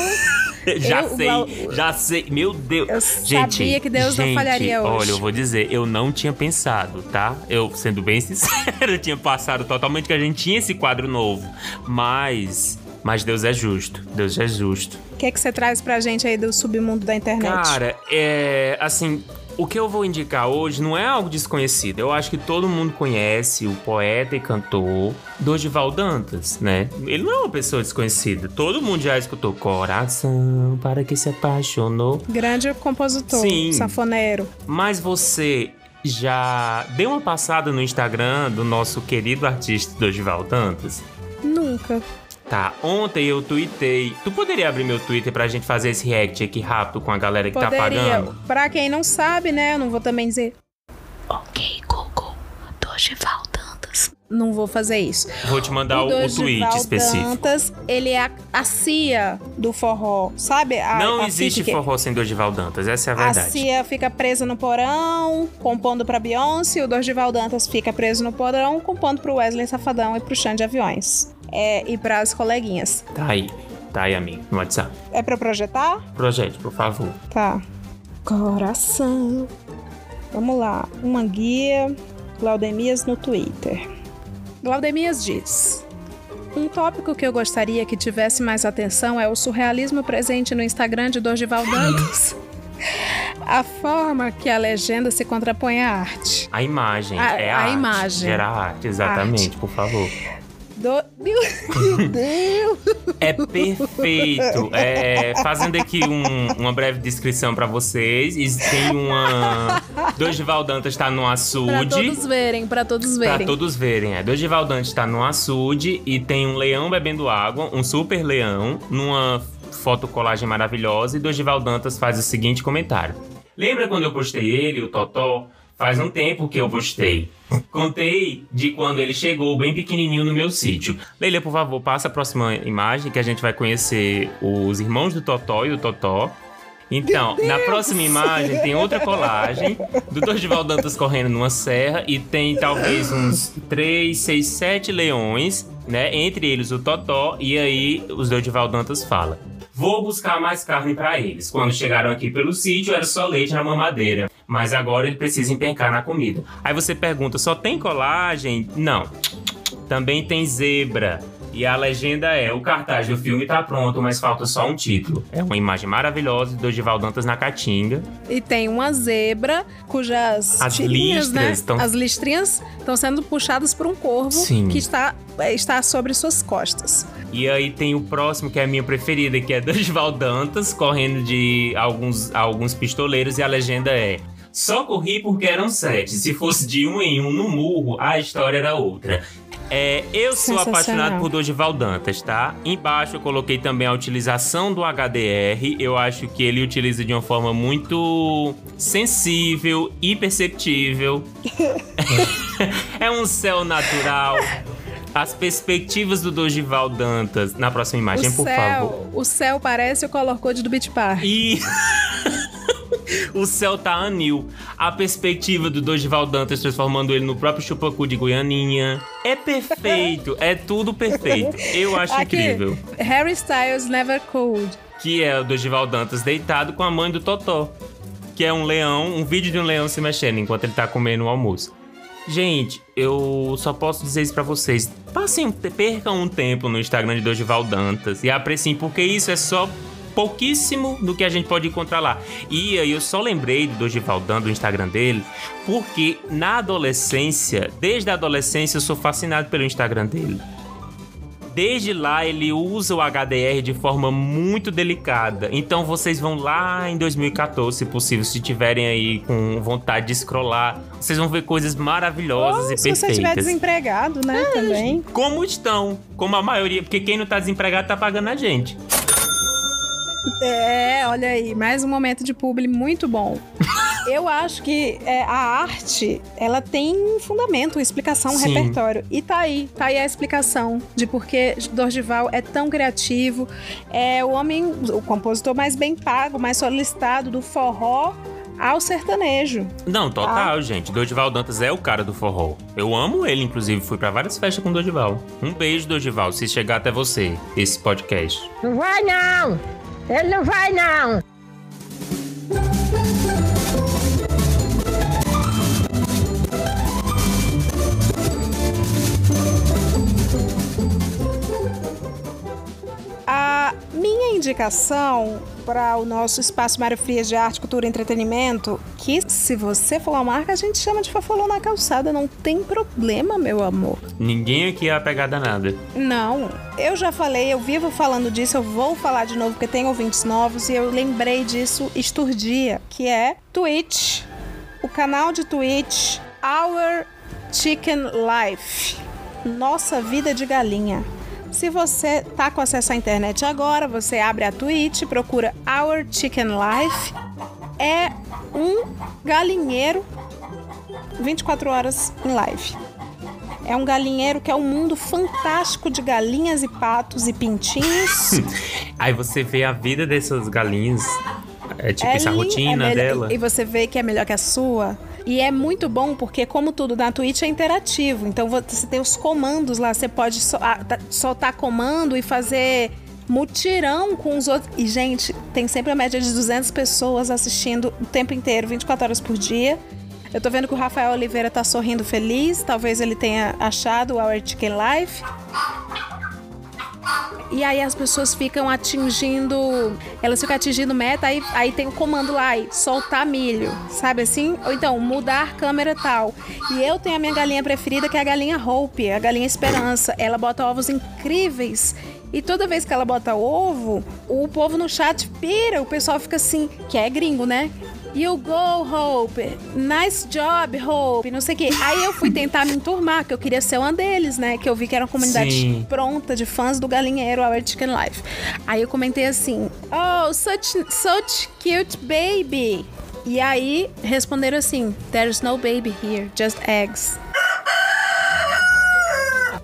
[laughs] já eu, sei, já sei. Meu Deus. Eu gente, sabia que Deus não gente, falharia hoje. Olha, eu vou dizer, eu não tinha pensado, tá? Eu, sendo bem [laughs] sincero, eu tinha passado totalmente que a gente tinha esse quadro novo. Mas. Mas Deus é justo. Deus é justo. O que, é que você traz pra gente aí do submundo da internet? Cara, é. Assim, o que eu vou indicar hoje não é algo desconhecido. Eu acho que todo mundo conhece o poeta e cantor Dorival Dantas, né? Ele não é uma pessoa desconhecida. Todo mundo já escutou Coração para que se apaixonou. Grande compositor, Sim. Mas você já deu uma passada no Instagram do nosso querido artista Dorival Dantas? Nunca. Tá, ontem eu tuitei. Tu poderia abrir meu Twitter pra gente fazer esse react aqui rápido com a galera que tá Poderia. pagando? Pra quem não sabe, né? Eu não vou também dizer. Ok, Google, Dorival Dantas. não vou fazer isso. Vou te mandar o, o Dorival tweet específico. Dantas, ele é a, a cia do forró, sabe? A, Não a existe forró sem Dorival Dantas, essa é a A verdade. Cia fica presa no porão, compondo pra Beyoncé, e o Dorival Dantas fica preso no porão, compondo pro Wesley Safadão e pro Xande de Aviões. É, e pras coleguinhas. Tá aí, tá aí, amigo, no WhatsApp. É eu projetar? Projete, por favor. Tá. Coração. Vamos lá. Uma guia. Glaudemias no Twitter. Glaudemias diz. Um tópico que eu gostaria que tivesse mais atenção é o surrealismo presente no Instagram de Dorival Dantas. [laughs] A forma que a legenda se contrapõe à arte. A imagem, A- é a arte. imagem. Gera arte, exatamente, por favor. Do... Meu Deus! É perfeito. É, fazendo aqui um- uma breve descrição pra vocês. e Tem uma. Dorival Dantas tá no Pra açude. todos verem, pra todos Pra verem. todos verem, é. Dorival Dantas tá no açude e tem um leão bebendo água, um super leão, numa fotocolagem maravilhosa. E Dorival Dantas faz o seguinte comentário: Lembra quando eu postei ele, o Totó? Faz um tempo que eu postei. Contei de quando ele chegou bem pequenininho no meu sítio. Leila, por favor, passa a próxima imagem que a gente vai conhecer os irmãos do Totó e o Totó. Então, na próxima imagem tem outra colagem do Dorival Dantas correndo numa serra e tem talvez uns 3, 6, 7 leões, né? Entre eles o Totó e aí os Dorival Dantas fala: Vou buscar mais carne pra eles. Quando chegaram aqui pelo sítio era só leite na mamadeira, mas agora ele precisa empencar na comida. Aí você pergunta: só tem colagem? Não. Também tem zebra. E a legenda é: o cartaz do filme tá pronto, mas falta só um título. É uma imagem maravilhosa do Dorival Dantas na Caatinga. E tem uma zebra cujas As tirinhas, listras né? estão- As listrinhas estão sendo puxadas por um corvo Sim. que está, está sobre suas costas. E aí tem o próximo, que é a minha preferida, que é Dorival Dantas, correndo de alguns, alguns pistoleiros, e a legenda é. Só corri porque eram sete. Se fosse de um em um no murro, a história era outra. É, eu sou apaixonado por Dorival Dantas, tá? Embaixo eu coloquei também a utilização do HDR. Eu acho que ele utiliza de uma forma muito sensível e perceptível. [laughs] é um céu natural. As perspectivas do Dorival Dantas. Na próxima imagem, o por céu, favor. O céu parece o color code do Beach Park. E [laughs] [laughs] o céu tá anil. A perspectiva do Dorival Dantas transformando ele no próprio chupacu de Goianinha. É perfeito, é tudo perfeito. Eu acho Aqui, incrível. Harry Styles Never Cold. Que é o Dorival Dantas deitado com a mãe do Totó. Que é um leão, um vídeo de um leão se mexendo enquanto ele tá comendo o almoço. Gente, eu só posso dizer isso pra vocês. Passem, percam um tempo no Instagram de Dorival Dantas e apreciem, porque isso é só pouquíssimo do que a gente pode encontrar lá. E aí eu só lembrei do Dantas, do Instagram dele, porque na adolescência, desde a adolescência, eu sou fascinado pelo Instagram dele. Desde lá ele usa o HDR de forma muito delicada. Então vocês vão lá em 2014, se possível, se tiverem aí com vontade de scrollar, vocês vão ver coisas maravilhosas Ou e se você perfeitas. estiver desempregado, né, também. Como estão? Como a maioria, porque quem não tá desempregado tá pagando a gente. É, olha aí, mais um momento de publi muito bom. [laughs] Eu acho que é, a arte, ela tem um fundamento, uma explicação, um Sim. repertório. E tá aí, tá aí a explicação de por que Dorival é tão criativo. É o homem, o compositor mais bem pago, mais solicitado do forró ao sertanejo. Não, total, Ah. gente. Dorival Dantas é o cara do forró. Eu amo ele, inclusive. Fui pra várias festas com Dorival. Um beijo, Dorival, se chegar até você, esse podcast. Não vai não! Ele não vai não! Minha indicação para o nosso espaço Mário Frias de Arte, Cultura e Entretenimento, que se você for uma marca, a gente chama de Fafolô na calçada, não tem problema, meu amor. Ninguém aqui é apegado a nada. Não, eu já falei, eu vivo falando disso, eu vou falar de novo porque tem ouvintes novos e eu lembrei disso esturdia, que é Twitch, o canal de Twitch Our Chicken Life, Nossa Vida de Galinha. Se você tá com acesso à internet agora, você abre a Twitch, procura Our Chicken Life. É um galinheiro 24 horas em live. É um galinheiro que é um mundo fantástico de galinhas e patos e pintinhos. [laughs] Aí você vê a vida dessas galinhas. É tipo essa lin- rotina é dela. E você vê que é melhor que a sua. E é muito bom porque, como tudo na Twitch, é interativo. Então você tem os comandos lá. Você pode ah, tá- soltar comando e fazer mutirão com os outros. E, gente, tem sempre a média de 200 pessoas assistindo o tempo inteiro, 24 horas por dia. Eu tô vendo que o Rafael Oliveira tá sorrindo feliz. Talvez ele tenha achado o Our Chicken Life. E aí as pessoas ficam atingindo. Elas ficam atingindo meta, aí, aí tem o comando lá, aí, soltar milho, sabe assim? Ou então, mudar câmera tal. E eu tenho a minha galinha preferida, que é a galinha Hope, a galinha Esperança. Ela bota ovos incríveis. E toda vez que ela bota ovo, o povo no chat pira, o pessoal fica assim, que é gringo, né? You go, Hope. Nice job, Hope. Não sei o quê. Aí eu fui tentar me enturmar, que eu queria ser uma deles, né? Que eu vi que era uma comunidade Sim. pronta de fãs do galinheiro Our Chicken Life. Aí eu comentei assim: Oh, such, such cute baby. E aí responderam assim: There's no baby here, just eggs.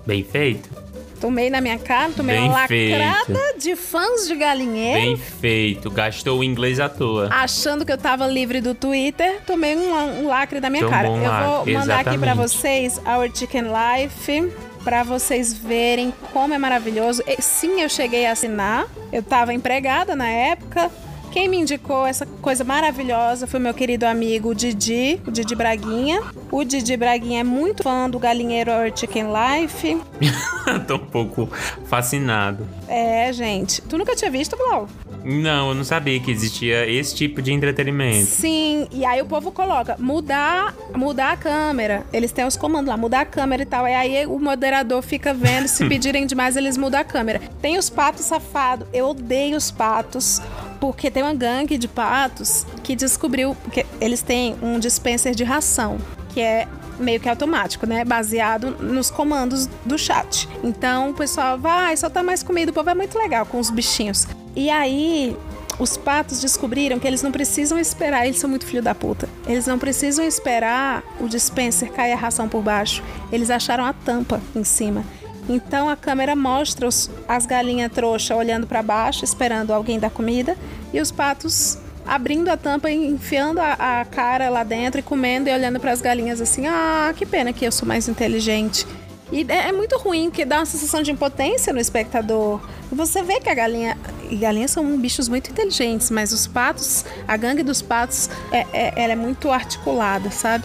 Bem feito. Tomei na minha cara, tomei Bem uma feito. lacrada de fãs de galinheiro. Bem feito. Gastou o inglês à toa. Achando que eu tava livre do Twitter, tomei um, um lacre da minha Tomou cara. um eu lacre, vou mandar aqui pra exatamente. vocês Our Chicken Life. Pra vocês verem como é maravilhoso. E, sim, eu cheguei a assinar. Eu tava empregada na época. Quem me indicou essa coisa maravilhosa foi meu querido amigo Didi, o Didi Braguinha. O Didi Braguinha é muito fã do galinheiro Our Chicken Life. [laughs] Tô um pouco fascinado. É, gente. Tu nunca tinha visto, Glau? Não, eu não sabia que existia esse tipo de entretenimento. Sim, e aí o povo coloca mudar, mudar a câmera. Eles têm os comandos lá, mudar a câmera e tal. E aí o moderador fica vendo, se [laughs] pedirem demais, eles mudam a câmera. Tem os patos safados. Eu odeio os patos, porque tem uma gangue de patos que descobriu que eles têm um dispenser de ração, que é meio que automático, né? Baseado nos comandos do chat. Então o pessoal vai, soltar mais comida. O povo é muito legal com os bichinhos. E aí, os patos descobriram que eles não precisam esperar, eles são muito filho da puta. Eles não precisam esperar o dispenser cair a ração por baixo. Eles acharam a tampa em cima. Então a câmera mostra os- as galinhas trouxa olhando para baixo, esperando alguém dar comida, e os patos abrindo a tampa enfiando a, a cara lá dentro e comendo e olhando para as galinhas assim: ah, que pena que eu sou mais inteligente. E é, é muito ruim, porque dá uma sensação de impotência no espectador. Você vê que a galinha. E galinhas são bichos muito inteligentes, mas os patos, a gangue dos patos, é, é- ela é muito articulada, sabe?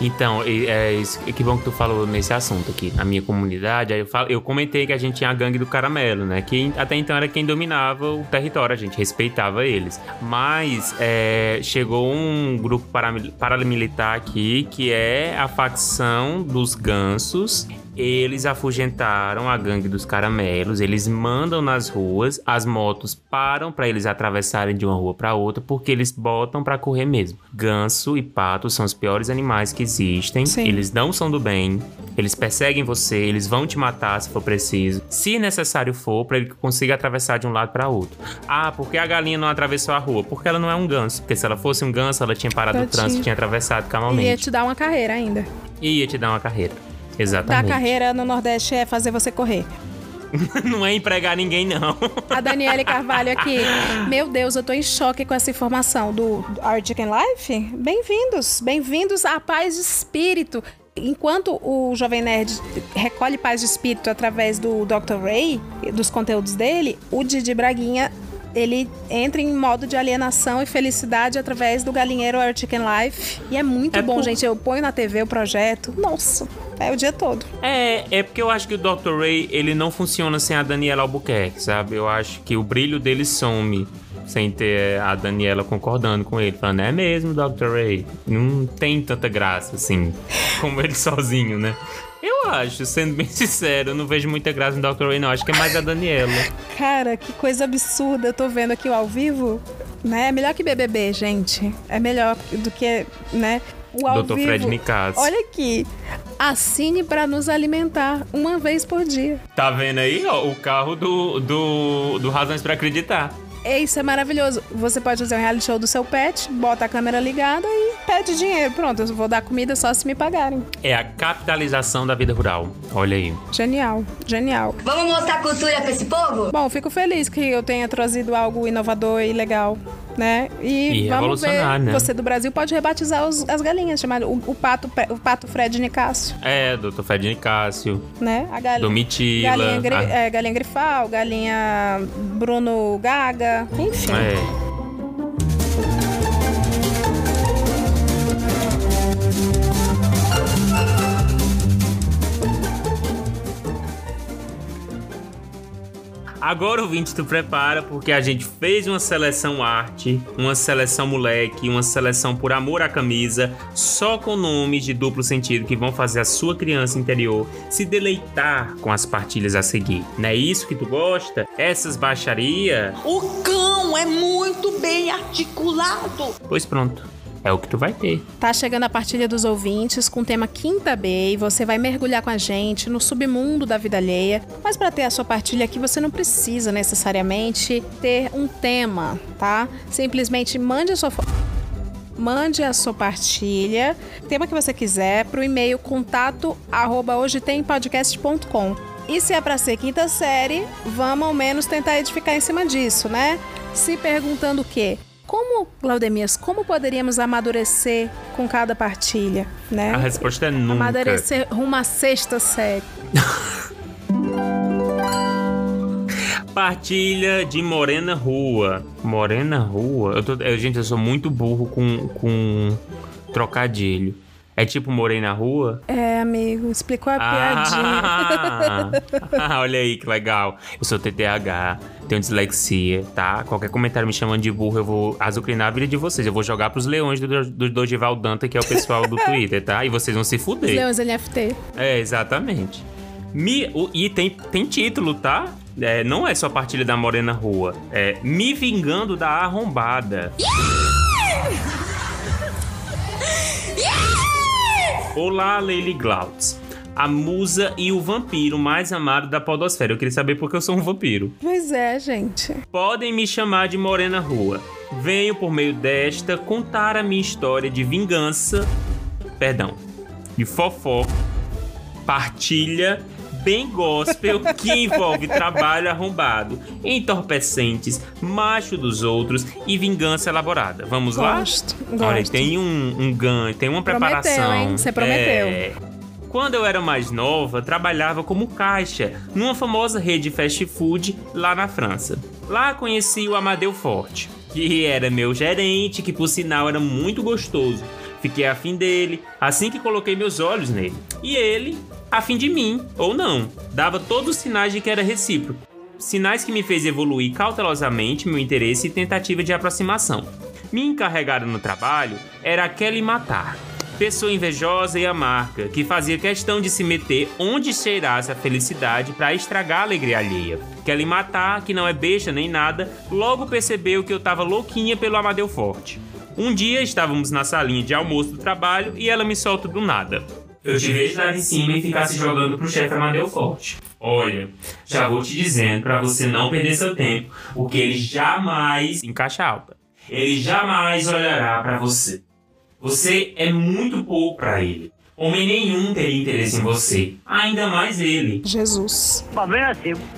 Então, é isso, que bom que tu falou nesse assunto aqui. Na minha comunidade, eu, falo, eu comentei que a gente tinha a gangue do caramelo, né? Que até então era quem dominava o território, a gente respeitava eles. Mas é, chegou um grupo paramil- paramilitar aqui que é a facção dos gansos. Eles afugentaram a gangue dos caramelos, eles mandam nas ruas, as motos param para eles atravessarem de uma rua para outra porque eles botam para correr mesmo. Ganso e pato são os piores animais que existem. Sim. Eles não são do bem. Eles perseguem você, eles vão te matar se for preciso. Se necessário for, para ele que consiga atravessar de um lado para outro. Ah, porque a galinha não atravessou a rua? Porque ela não é um ganso. Porque se ela fosse um ganso, ela tinha parado Ela o trânsito, tinha- atravessado E ia calmamente. te dar uma carreira ainda. E ia te dar uma carreira. Exatamente. carreira no Nordeste é fazer você correr. [laughs] não é empregar ninguém, não. A Daniele Carvalho aqui. Meu Deus, eu tô em choque com essa informação do, Our Chicken Life. Bem-vindos, bem-vindos à paz de espírito. Enquanto o Jovem Nerd recolhe paz de espírito através do Dr. Ray, dos conteúdos dele, o Didi Braguinha ele entra em modo de alienação e felicidade através do galinheiro Our Chicken Life. E é muito É bom, por- gente. Eu ponho na TV o projeto. Nossa, é o dia todo. É, é porque eu acho que o Dr. Ray, ele não funciona sem a Daniela Albuquerque, sabe? Eu acho que o brilho dele some sem ter a Daniela concordando com ele, falando, é mesmo, Dr. Ray? Não tem tanta graça, assim, [laughs] como ele sozinho, né? Eu acho, sendo bem [laughs] sincero, eu não vejo muita graça no Dr. Ray, não. Acho que é mais a Daniela. Cara, que coisa absurda. Eu tô vendo aqui o ao vivo. Né? É melhor que BBB, gente. É melhor do que, né? O ao Dr. vivo. Fred Nicásio. Olha aqui. Assine pra nos alimentar uma vez por dia. Tá vendo aí, ó, o carro do, do, do Razões pra Acreditar. É, isso é maravilhoso. Você pode fazer um reality show do seu pet, bota a câmera ligada e pede dinheiro. Pronto, eu vou dar comida só se me pagarem. É a capitalização da vida rural. Olha aí. Genial, genial. Vamos mostrar cultura pra esse povo? Bom, fico feliz que eu tenha trazido algo inovador e legal. Né? E, E vamos ver. né? Você do Brasil pode rebatizar os- as galinhas, chamar o, o pato, o pato Fred Nicásio, É, doutor Ferdinand Cássio. né? A galinha. Domitila. Galinha, gri- a- é, galinha Grifal, galinha Bruno Gaga, enfim. É. Agora, ouvinte, tu prepara, porque a gente fez uma seleção arte, uma seleção moleque, uma seleção por amor à camisa, só com nomes de duplo sentido que vão fazer a sua criança interior se deleitar com as partilhas a seguir. Não é isso que tu gosta? Essas baixaria? O cão é muito bem articulado. Pois pronto. É o que tu vai ter. Tá chegando a partilha dos ouvintes com o tema Quinta B e você vai mergulhar com a gente no submundo da vida alheia. Mas para ter a sua partilha aqui, você não precisa necessariamente ter um tema, tá? Simplesmente mande a sua Mande a sua partilha, tema que você quiser, pro e-mail contato hoje tem podcast.com. E se é para ser quinta série, vamos ao menos tentar edificar em cima disso, né? Se perguntando o quê? Como, Glaudemias, como poderíamos amadurecer com cada partilha, né? A resposta é nunca. Amadurecer rumo à sexta série. [laughs] Partilha de Morena Rua. Morena Rua? Eu tô, eu- gente, eu sou muito burro com, com trocadilho. É tipo Morena Rua? É, amigo, explicou a Ah, piadinha. [laughs] olha aí que legal. Eu sou TTH, tenho dislexia, tá? Qualquer comentário me chamando de burro, eu vou azucrinar a vida de vocês. Eu vou jogar pros leões do, do Dodival Danta, que é o pessoal do [laughs] Twitter, tá? E vocês vão se Os fuder. Leões NFT. É, exatamente. Me, o- e tem, tem título, tá? É, não é só partilha da Morena Rua. É Me Vingando da Arrombada. Olá, Leile Glauts. A musa e o vampiro mais amado da podosfera. Eu queria saber por que eu sou um vampiro. Pois é, gente. Podem me chamar de Morena Rua. Venho por meio desta contar a minha história de vingança, perdão, de fofoca, partilha, bem gospel que envolve trabalho arrombado, entorpecentes, macho dos outros e vingança elaborada. Vamos lá? Gosto, Olha, gosto. tem um, um ganho, tem uma Prometeu, preparação. hein? Você prometeu. É. Quando eu era mais nova, trabalhava como caixa numa famosa rede fast food lá na França. Lá conheci o Amadeu Forte, que era meu gerente, que por sinal era muito gostoso. Fiquei afim dele assim que coloquei meus olhos nele. E ele, afim de mim, ou não, dava todos os sinais de que era recíproco. Sinais que me fez evoluir cautelosamente meu interesse e tentativa de aproximação. Minha encarregada no trabalho era Kelly Matar, pessoa invejosa e amarga, que fazia questão de se meter onde cheirasse a felicidade para estragar a alegria alheia. Kelly Matar, que não é besta nem nada, logo percebeu que eu tava louquinha pelo Amadeu Forte. Um dia estávamos na salinha de almoço do trabalho e ela me solta do nada. Eu te vejo lá de cima e ficar se jogando pro chefe Amadeu Forte. Olha, já vou te dizendo pra você não perder seu tempo, porque ele jamais, em caixa alta, ele jamais olhará pra você. Você é muito pouco pra ele. Homem nenhum teria interesse em você, ainda mais ele. Jesus.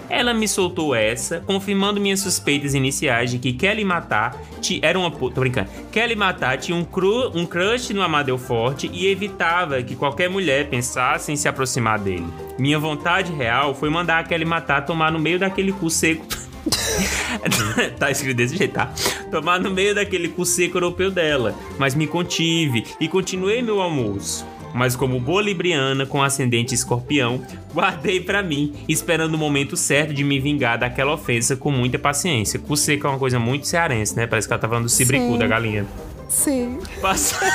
Ela me soltou essa, confirmando minhas suspeitas iniciais de que Kelly Matar ti- era uma puta. Tô brincando. Kelly Matar tinha um, cru, um crush no Amadeu Forte e evitava que qualquer mulher pensasse em se aproximar dele. Minha vontade real foi mandar a Kelly Matar tomar no meio daquele cu seco. [laughs] tá escrito desse jeito, tá? Tomar no meio daquele cu seco europeu dela. Mas me contive e continuei meu almoço. Mas como boa libriana com ascendente escorpião, guardei pra mim, esperando o momento certo de me vingar daquela ofensa com muita paciência. Cu seco é uma coisa muito cearense, né? Parece que ela tá falando do cibricu da galinha. Sim. Passa... [laughs]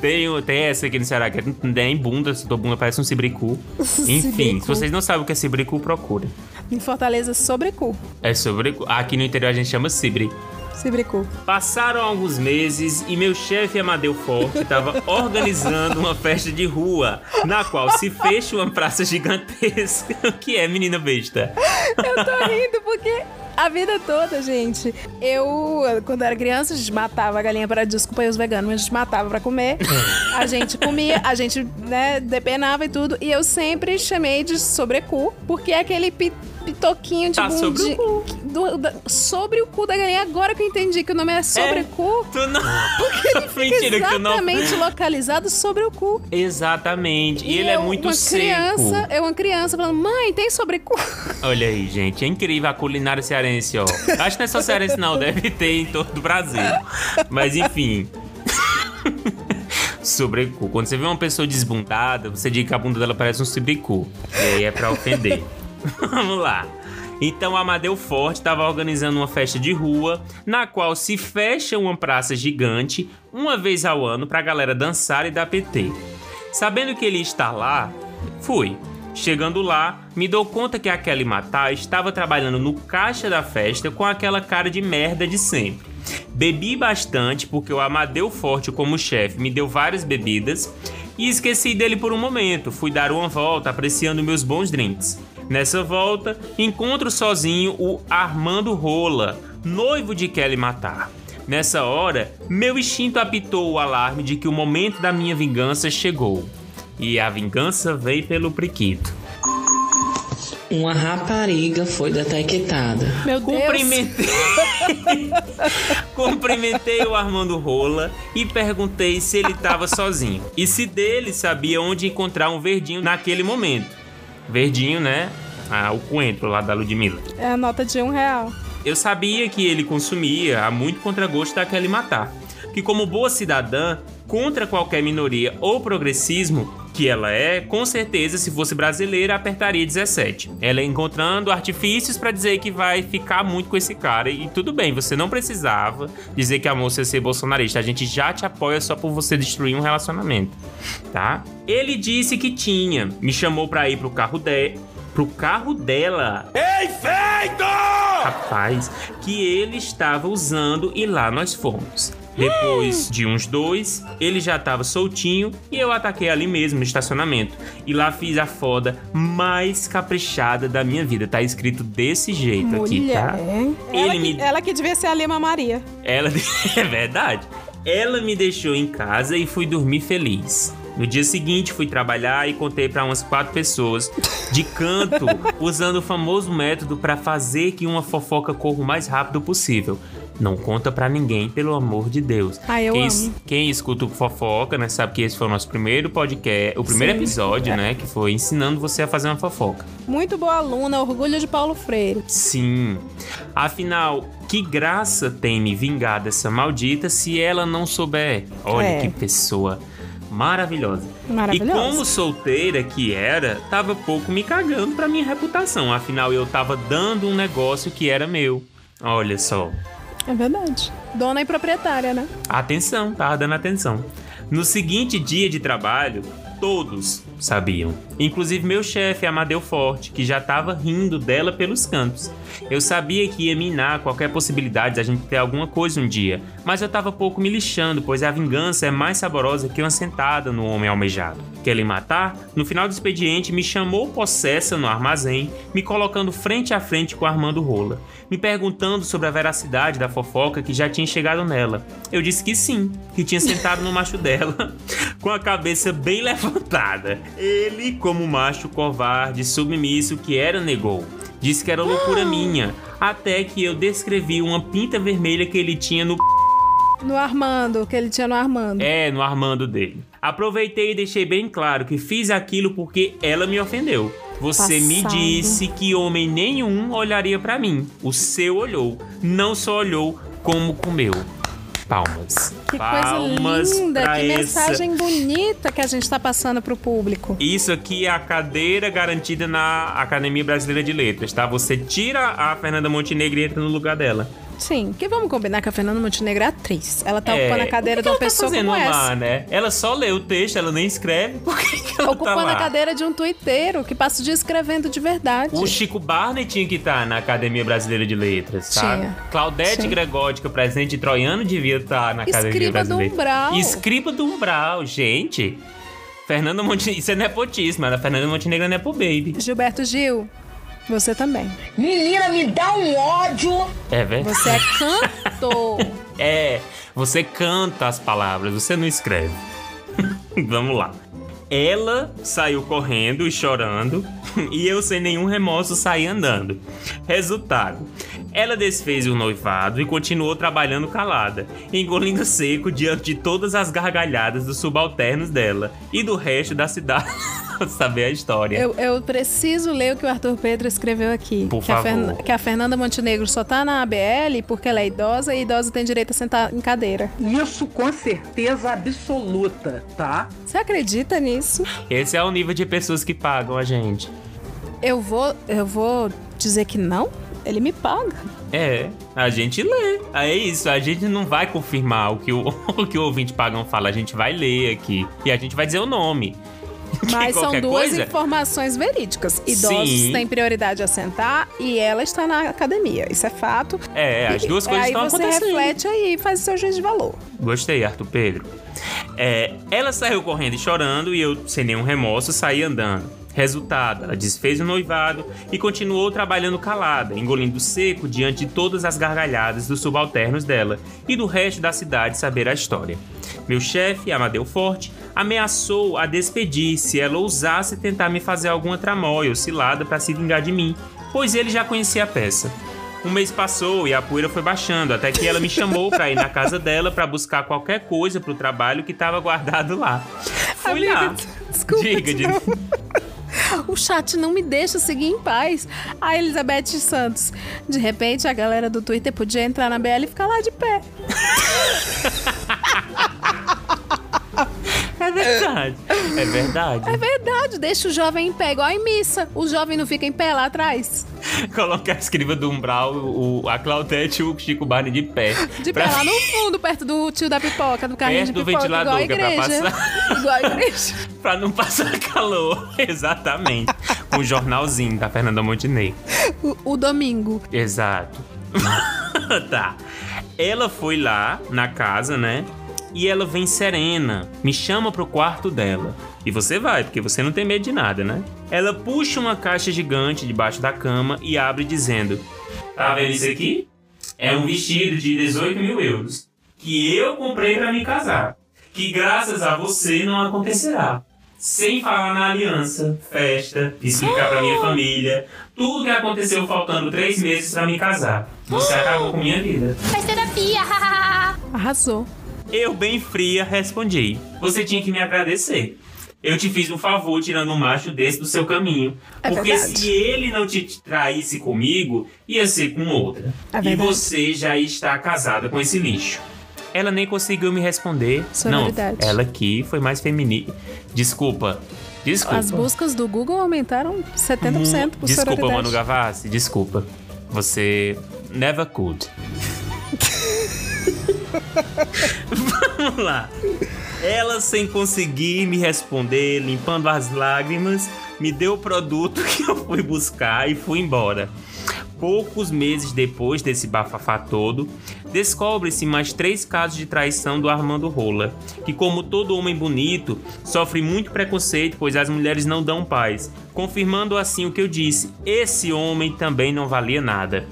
tem, tem essa aqui no Ceará que é nem bunda, se tua bunda parece um cibricu. [laughs] Enfim, Cibricu. se vocês não sabem o que é cibricu, procura. Em Fortaleza, sobre cu. É sobre. Aqui no interior a gente chama cibri. Cibricu. Passaram alguns meses e meu chefe Amadeu Forte estava [laughs] organizando uma festa de rua, na qual se fecha uma praça gigantesca. [laughs] Que é, menina besta? Eu tô rindo porque A vida toda, gente. Eu, quando era criança, a gente matava a galinha para desculpa os veganos, mas a gente matava pra comer. [laughs] A gente comia, a gente, né, depenava e tudo. E eu sempre chamei de sobrecu, porque é aquele pi- pitoquinho de Tá bundinha- sobre o cu. Do- da- sobre o cu da galinha. Agora que eu entendi que o nome é sobrecu. Tu não. [laughs] Porque ele fica Mentira tu não. exatamente localizado sobre o cu. Exatamente. E, ele é eu, muito uma seco. criança, eu uma criança falando, mãe, tem sobrecu? [laughs] Olha aí, gente. É incrível a culinária cearense, ó. Acho que não é só cearense, não. Deve ter em todo o Brasil. Mas enfim. [laughs] Sobrecu. Quando você vê uma pessoa desbundada, você diz que a bunda dela parece um sobrecu. E aí é pra ofender. Vamos lá. Então, Amadeu Forte estava organizando uma festa de rua, na qual se fecha uma praça gigante uma vez ao ano pra galera dançar e dar PT. Sabendo que ele estar lá, fui. Chegando lá, me dou conta que a Kelly Matar estava trabalhando no caixa da festa com aquela cara de merda de sempre. Bebi bastante porque o Amadeu Forte, como chefe, me deu várias bebidas e esqueci dele por um momento. Fui dar uma volta apreciando meus bons drinks. Nessa volta, encontro sozinho o Armando Rola, noivo de Kelly Matar. Nessa hora, meu instinto apitou o alarme de que o momento da minha vingança chegou. E a vingança veio pelo priquito. Uma rapariga foi detectada. Meu Deus. Cumprimentei. [laughs] Cumprimentei o Armando Rola e perguntei se ele estava sozinho. E se dele sabia onde encontrar um verdinho naquele momento. Verdinho, né? Ah, o coentro lá da Ludmilla. É a nota de um real. Eu sabia que ele consumia a muito contragosto da Kelly Matar. Que como boa cidadã, contra qualquer minoria ou progressismo que ela é, com certeza, se fosse brasileira, apertaria 17. Ela encontrando artifícios pra dizer que vai ficar muito com esse cara. E tudo bem, você não precisava dizer que a moça ia ser bolsonarista. A gente já te apoia só por você destruir um relacionamento, tá? Ele disse que tinha, me chamou pra ir pro carro dela. Pro carro dela. Ei, feito! Rapaz, que ele estava usando e lá nós fomos. Depois de uns dois, ele já estava soltinho e eu ataquei ali mesmo no estacionamento. E lá fiz a foda mais caprichada da minha vida. Tá escrito desse jeito aqui, tá? Ela, Ele que, me ela que devia ser a Lima Maria. ela [laughs] é verdade. Ela me deixou em casa e fui dormir feliz. No dia seguinte fui trabalhar e contei para umas quatro pessoas de canto, [laughs] usando o famoso método para fazer que uma fofoca corra o mais rápido possível. Não conta pra ninguém, pelo amor de Deus. Ah, eu quem, amo. quem escuta o fofoca, né, sabe que esse foi o nosso primeiro podcast, o primeiro Sim. episódio, É. né, que foi ensinando você a fazer uma fofoca. Muito boa aluna, orgulho de Paulo Freire. Sim. Afinal, que graça tem me vingar dessa maldita se ela não souber? Olha É. que pessoa maravilhosa. Maravilhosa. E como solteira que era, tava pouco me cagando pra minha reputação. Afinal, eu tava dando um negócio que era meu. Olha só. É verdade. Dona e proprietária, né? Atenção, tava dando atenção. No seguinte dia de trabalho, todos sabiam. Inclusive meu chefe, Amadeu Forte, que já tava rindo dela pelos cantos. Eu sabia que ia minar qualquer possibilidade da gente ter alguma coisa um dia, mas eu tava pouco me lixando, pois a vingança é mais saborosa que uma sentada no homem almejado. Querem matar? No final do expediente, me chamou possessa no armazém, me colocando frente a frente com Armando Rola, me perguntando sobre a veracidade da fofoca que já tinha chegado nela. Eu disse que sim, que tinha sentado no macho dela, [laughs] com a cabeça bem [laughs] levantada. Ele, como macho covarde, submisso que era, negou. Disse que era loucura minha, até que eu descrevi uma pinta vermelha que ele tinha no No Armando, que ele tinha no Armando. é, no Armando dele. Aproveitei e deixei bem claro que fiz aquilo porque ela me ofendeu. Você me Passado. disse que homem nenhum olharia pra mim. O seu olhou. Não só olhou, como comeu. Palmas. Que Palmas coisa linda, que essa. mensagem bonita que a gente tá passando pro público. Isso aqui é a cadeira garantida na Academia Brasileira de Letras, tá? Você tira a Fernanda Montenegro e entra no lugar dela. Sim, que vamos combinar que a Fernanda Montenegro é atriz. Ela tá É, ocupando a cadeira o de que uma ela tá pessoa fazendo como essa. lá, né? Ela só lê o texto, ela nem escreve. [laughs] Por que, que ela Ocupando tá lá? a cadeira de um tuiteiro que passa o dia escrevendo de verdade. O Chico Barney tinha que estar na Academia Brasileira de Letras, sabe? Tinha. Claudete Tinha. Gregódica, presidente troiano, devia estar na Academia Escriba do Brasileira. Umbral. Escriba do Umbral, gente. Fernanda Montenegro, isso é nepotismo, a Fernanda Montenegro é nepo baby. Gilberto Gil, Você também. Menina, me dá um ódio. É verdade. Você é cantor. [laughs] É, você canta as palavras, você não escreve. [laughs] Vamos lá. Ela saiu correndo e chorando, [laughs] e eu, sem nenhum remorso, saí andando. Resultado: ela desfez o noivado e continuou trabalhando calada, engolindo seco diante de todas as gargalhadas dos subalternos dela e do resto da cidade. [laughs] saber a história. Eu, eu preciso ler o que o Arthur Pedro escreveu aqui. Por que A favor. Fern- que a Fernanda Montenegro só tá na ABL porque ela é idosa e idosa tem direito a sentar em cadeira. Isso com certeza absoluta, tá? Você acredita nisso? Esse é o nível de pessoas que pagam a gente. Eu vou, eu vou dizer que não? Ele me paga. É, a gente lê. É isso, a gente não vai confirmar o que o, [laughs] o que o ouvinte pagão fala, a gente vai ler aqui. E a gente vai dizer o nome. [laughs] Mas são duas coisa- informações verídicas. Idosos Sim. têm prioridade a sentar e ela está na academia. Isso é fato. É, as duas E- coisas aí estão você acontecendo. reflete aí e faz o seu juízo de valor. Gostei, Arthur Pedro. É, ela saiu correndo e chorando e eu, sem nenhum remorso, saí andando. Resultado, ela desfez o noivado e continuou trabalhando calada, engolindo seco diante de todas as gargalhadas dos subalternos dela e do resto da cidade saber a história. Meu chefe, Amadeu Forte, ameaçou a despedir se ela ousasse tentar me fazer alguma tramóia ou cilada para se vingar de mim, pois ele já conhecia a peça. Um mês passou e a poeira foi baixando, até que ela me chamou pra ir na casa dela pra buscar qualquer coisa pro trabalho que tava guardado lá. Fui lá. Desculpa, Diga, de. O chat não me deixa seguir em paz. A Elizabeth Santos. De repente, a galera do Twitter podia entrar na BL e ficar lá de pé. [laughs] É verdade. É verdade. É verdade, deixa o jovem em pé, igual em missa. O jovem não fica em pé lá atrás. [laughs] Colocar a escriva do umbral, o, a Claudete e o Chico Barney de pé. De pé lá no fundo, perto do tio da pipoca, do carrinho Perto de do pipoca, igual ventilador, a que é pra igreja. passar. [laughs] igual a igreja. [laughs] pra não passar calor. Exatamente. Com o jornalzinho da Fernanda Montenegro. O, o domingo. Exato. tá. Ela foi lá na casa, né? E ela vem serena, me chama pro quarto dela. E você vai, porque você não tem medo de nada, né? Ela puxa uma caixa gigante debaixo da cama e abre dizendo: Tá vendo isso aqui? É um vestido de 18 mil euros. Que eu comprei pra me casar. Que graças a você não acontecerá. Sem falar na aliança, festa, explicar pra minha família, tudo que aconteceu faltando três meses pra me casar. Você acabou com minha vida. Faz terapia, [laughs] Arrasou. Eu, bem fria, respondi: Você tinha que me agradecer. Eu te fiz um favor tirando um macho desse do seu caminho. É porque verdade. se ele não te traísse comigo, ia ser com outra. É e você já está casada com esse lixo. Ela nem conseguiu me responder. Sororidade. Não, ela aqui foi mais feminina. Desculpa. Desculpa. As buscas do Google aumentaram 70% por Desculpa. Mano Gavassi. Desculpa. Você never could. [laughs] Vamos lá. Ela, sem conseguir me responder, limpando as lágrimas, me deu o produto [laughs] que eu fui buscar e fui embora. Poucos meses depois desse bafafá todo, descobre-se mais três casos de traição do Armando Rola, que, como todo homem bonito, sofre muito preconceito, pois as mulheres não dão paz, confirmando assim o que eu disse: esse homem também não valia nada.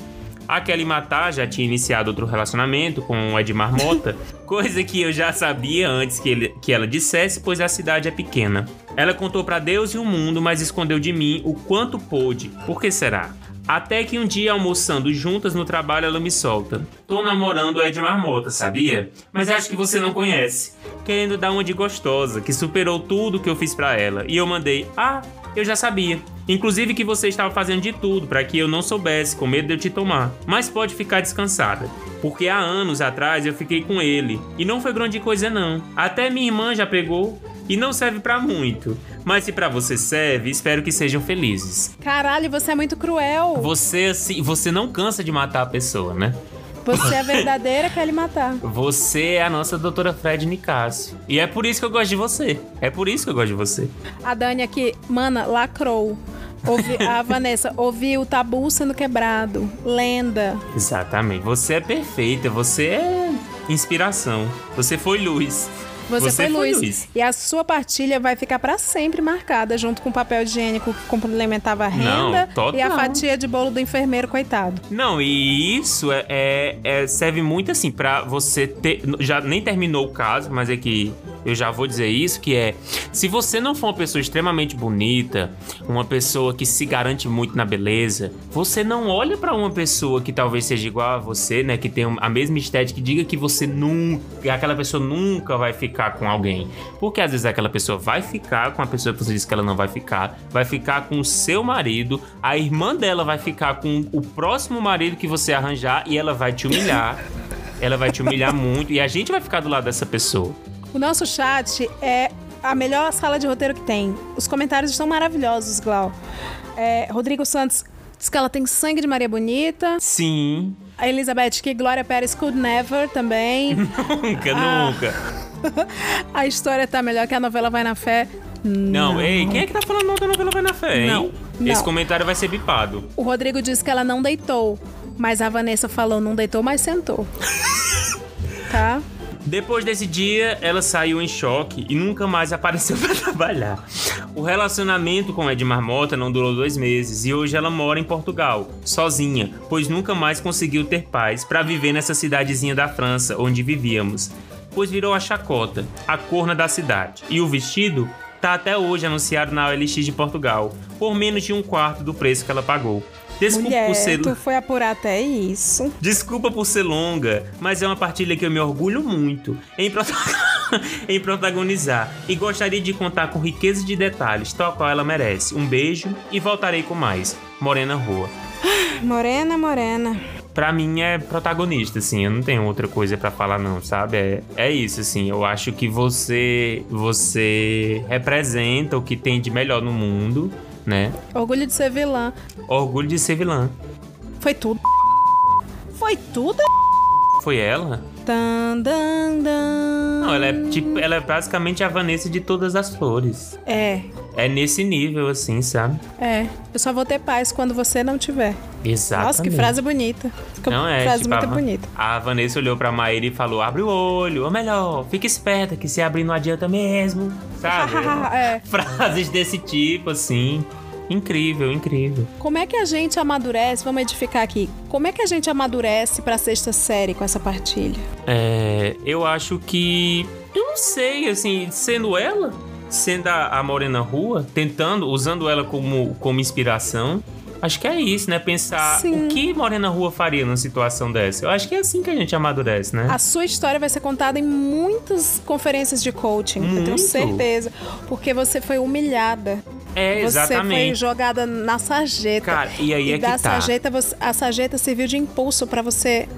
A Kelly Matar já tinha iniciado outro relacionamento com o Edmar Mota, [laughs] coisa que eu já sabia antes que, ele- que ela dissesse, pois a cidade é pequena. Ela contou pra Deus e o mundo, mas escondeu de mim o quanto pôde. Por que será? Até que um dia, almoçando juntas no trabalho, ela me solta. Tô namorando o Edmar Mota, sabia? Mas acho que você não conhece. Querendo dar uma de gostosa, que superou tudo que eu fiz pra ela. E eu mandei, ah, eu já sabia. Inclusive que você estava fazendo de tudo para que eu não soubesse, com medo de eu te tomar. Mas pode ficar descansada. Porque há anos atrás eu fiquei com ele. E não foi grande coisa não. Até minha irmã já pegou. E não serve pra muito. Mas se pra você serve, espero que sejam felizes. Caralho, você é muito cruel. Você assim, você não cansa de matar a pessoa, né? Você é a verdadeira, lhe matar. Você é a nossa doutora Fred Nicásio. E é por isso que eu gosto de você. É por isso que eu gosto de você. A Dani aqui, mana, lacrou. Ouvi, a [laughs] Vanessa, ouviu o tabu sendo quebrado. Lenda. Exatamente. Você é perfeita, você é inspiração. Você foi luz. Você, Você foi, foi luz. luz. E a sua partilha vai ficar pra sempre marcada, junto com o papel higiênico que complementava a Não, renda total. e a fatia de bolo do enfermeiro, coitado. Não, e isso é, é- é- serve muito assim pra você ter. Já nem terminou o caso, mas é que eu já vou dizer isso: que é se você não for uma pessoa extremamente bonita, uma pessoa que se garante muito na beleza, você não olha pra uma pessoa que talvez seja igual a você, né? Que tem a mesma estética, que diga que você nunca. aquela pessoa nunca vai ficar com alguém. Porque às vezes aquela pessoa vai ficar com a pessoa que você disse que ela não vai ficar, vai ficar com o seu marido, a irmã dela vai ficar com o próximo marido que você arranjar e ela vai te humilhar. [laughs] ela vai te humilhar muito e a gente vai ficar do lado dessa pessoa. O nosso chat é a melhor sala de roteiro que tem. Os comentários estão maravilhosos, Glau. É, Rodrigo Santos diz que ela tem sangue de Maria Bonita. Sim. A Elizabeth que Glória Pérez could never também. [laughs] Nunca, Ah. nunca. [laughs] a história tá melhor que a novela Vai na Fé. Não, ei, quem é que tá falando mal da novela Vai na Fé, hein? Não, não. Esse comentário vai ser bipado. O Rodrigo disse que ela não deitou. Mas a Vanessa falou não deitou, mas sentou. [laughs] tá? Depois desse dia, ela saiu em choque e nunca mais [laughs] apareceu pra trabalhar. O relacionamento com Edmar Mota não durou dois meses e hoje ela mora em Portugal, sozinha, pois nunca mais conseguiu ter paz pra viver nessa cidadezinha da França onde vivíamos. Pois virou a chacota, a corna da cidade. E o vestido tá até hoje anunciado na OLX de Portugal, por menos de um quarto do preço que ela pagou. Desculpa Mulher, por ser. tu foi apurar até isso. Desculpa por ser longa, mas é uma partilha que eu me orgulho muito em, prota- [laughs] em protagonizar e gostaria de contar com riqueza de detalhes, tal qual ela merece. Um beijo e voltarei com mais. Morena Rua. [gasps] Morena, morena. Pra mim é protagonista, assim, eu não tenho outra coisa pra falar não, sabe? É, é isso, assim, eu acho que você você representa o que tem de melhor no mundo, né? Orgulho de ser vilã. Orgulho de ser vilã. Foi tudo. Foi tudo. Foi ela? Tan, dan, dan. Não, ela é tipo, ela é basicamente a Vanessa de todas as flores. É, É nesse nível, assim, sabe? é. Eu só vou ter paz quando você não tiver. Exatamente. Nossa, que frase bonita. Que Não é, frase tipo, muito a, bonita. A Vanessa olhou pra Maíra e falou: abre o olho, ou melhor, fica esperta que se abrir não adianta mesmo, sabe? [laughs] É. Frases desse tipo, assim. Incrível, incrível. Como é que a gente amadurece? Vamos edificar aqui. Como é que a gente amadurece pra sexta série com essa partilha? É, eu acho que. Eu não sei, assim, sendo ela, sendo a, a Morena Rua, tentando, usando ela como, como inspiração. Acho que é isso, né? Pensar Sim. o que Morena Rua faria numa situação dessa. Eu acho que é assim que a gente amadurece, né? A sua história vai ser contada em muitas conferências de coaching, eu tenho Muito. certeza. Porque você foi humilhada. É, Você foi exatamente. jogada na sarjeta. Cara, e aí é da que tá. sarjeta, você- a sarjeta serviu de impulso pra você.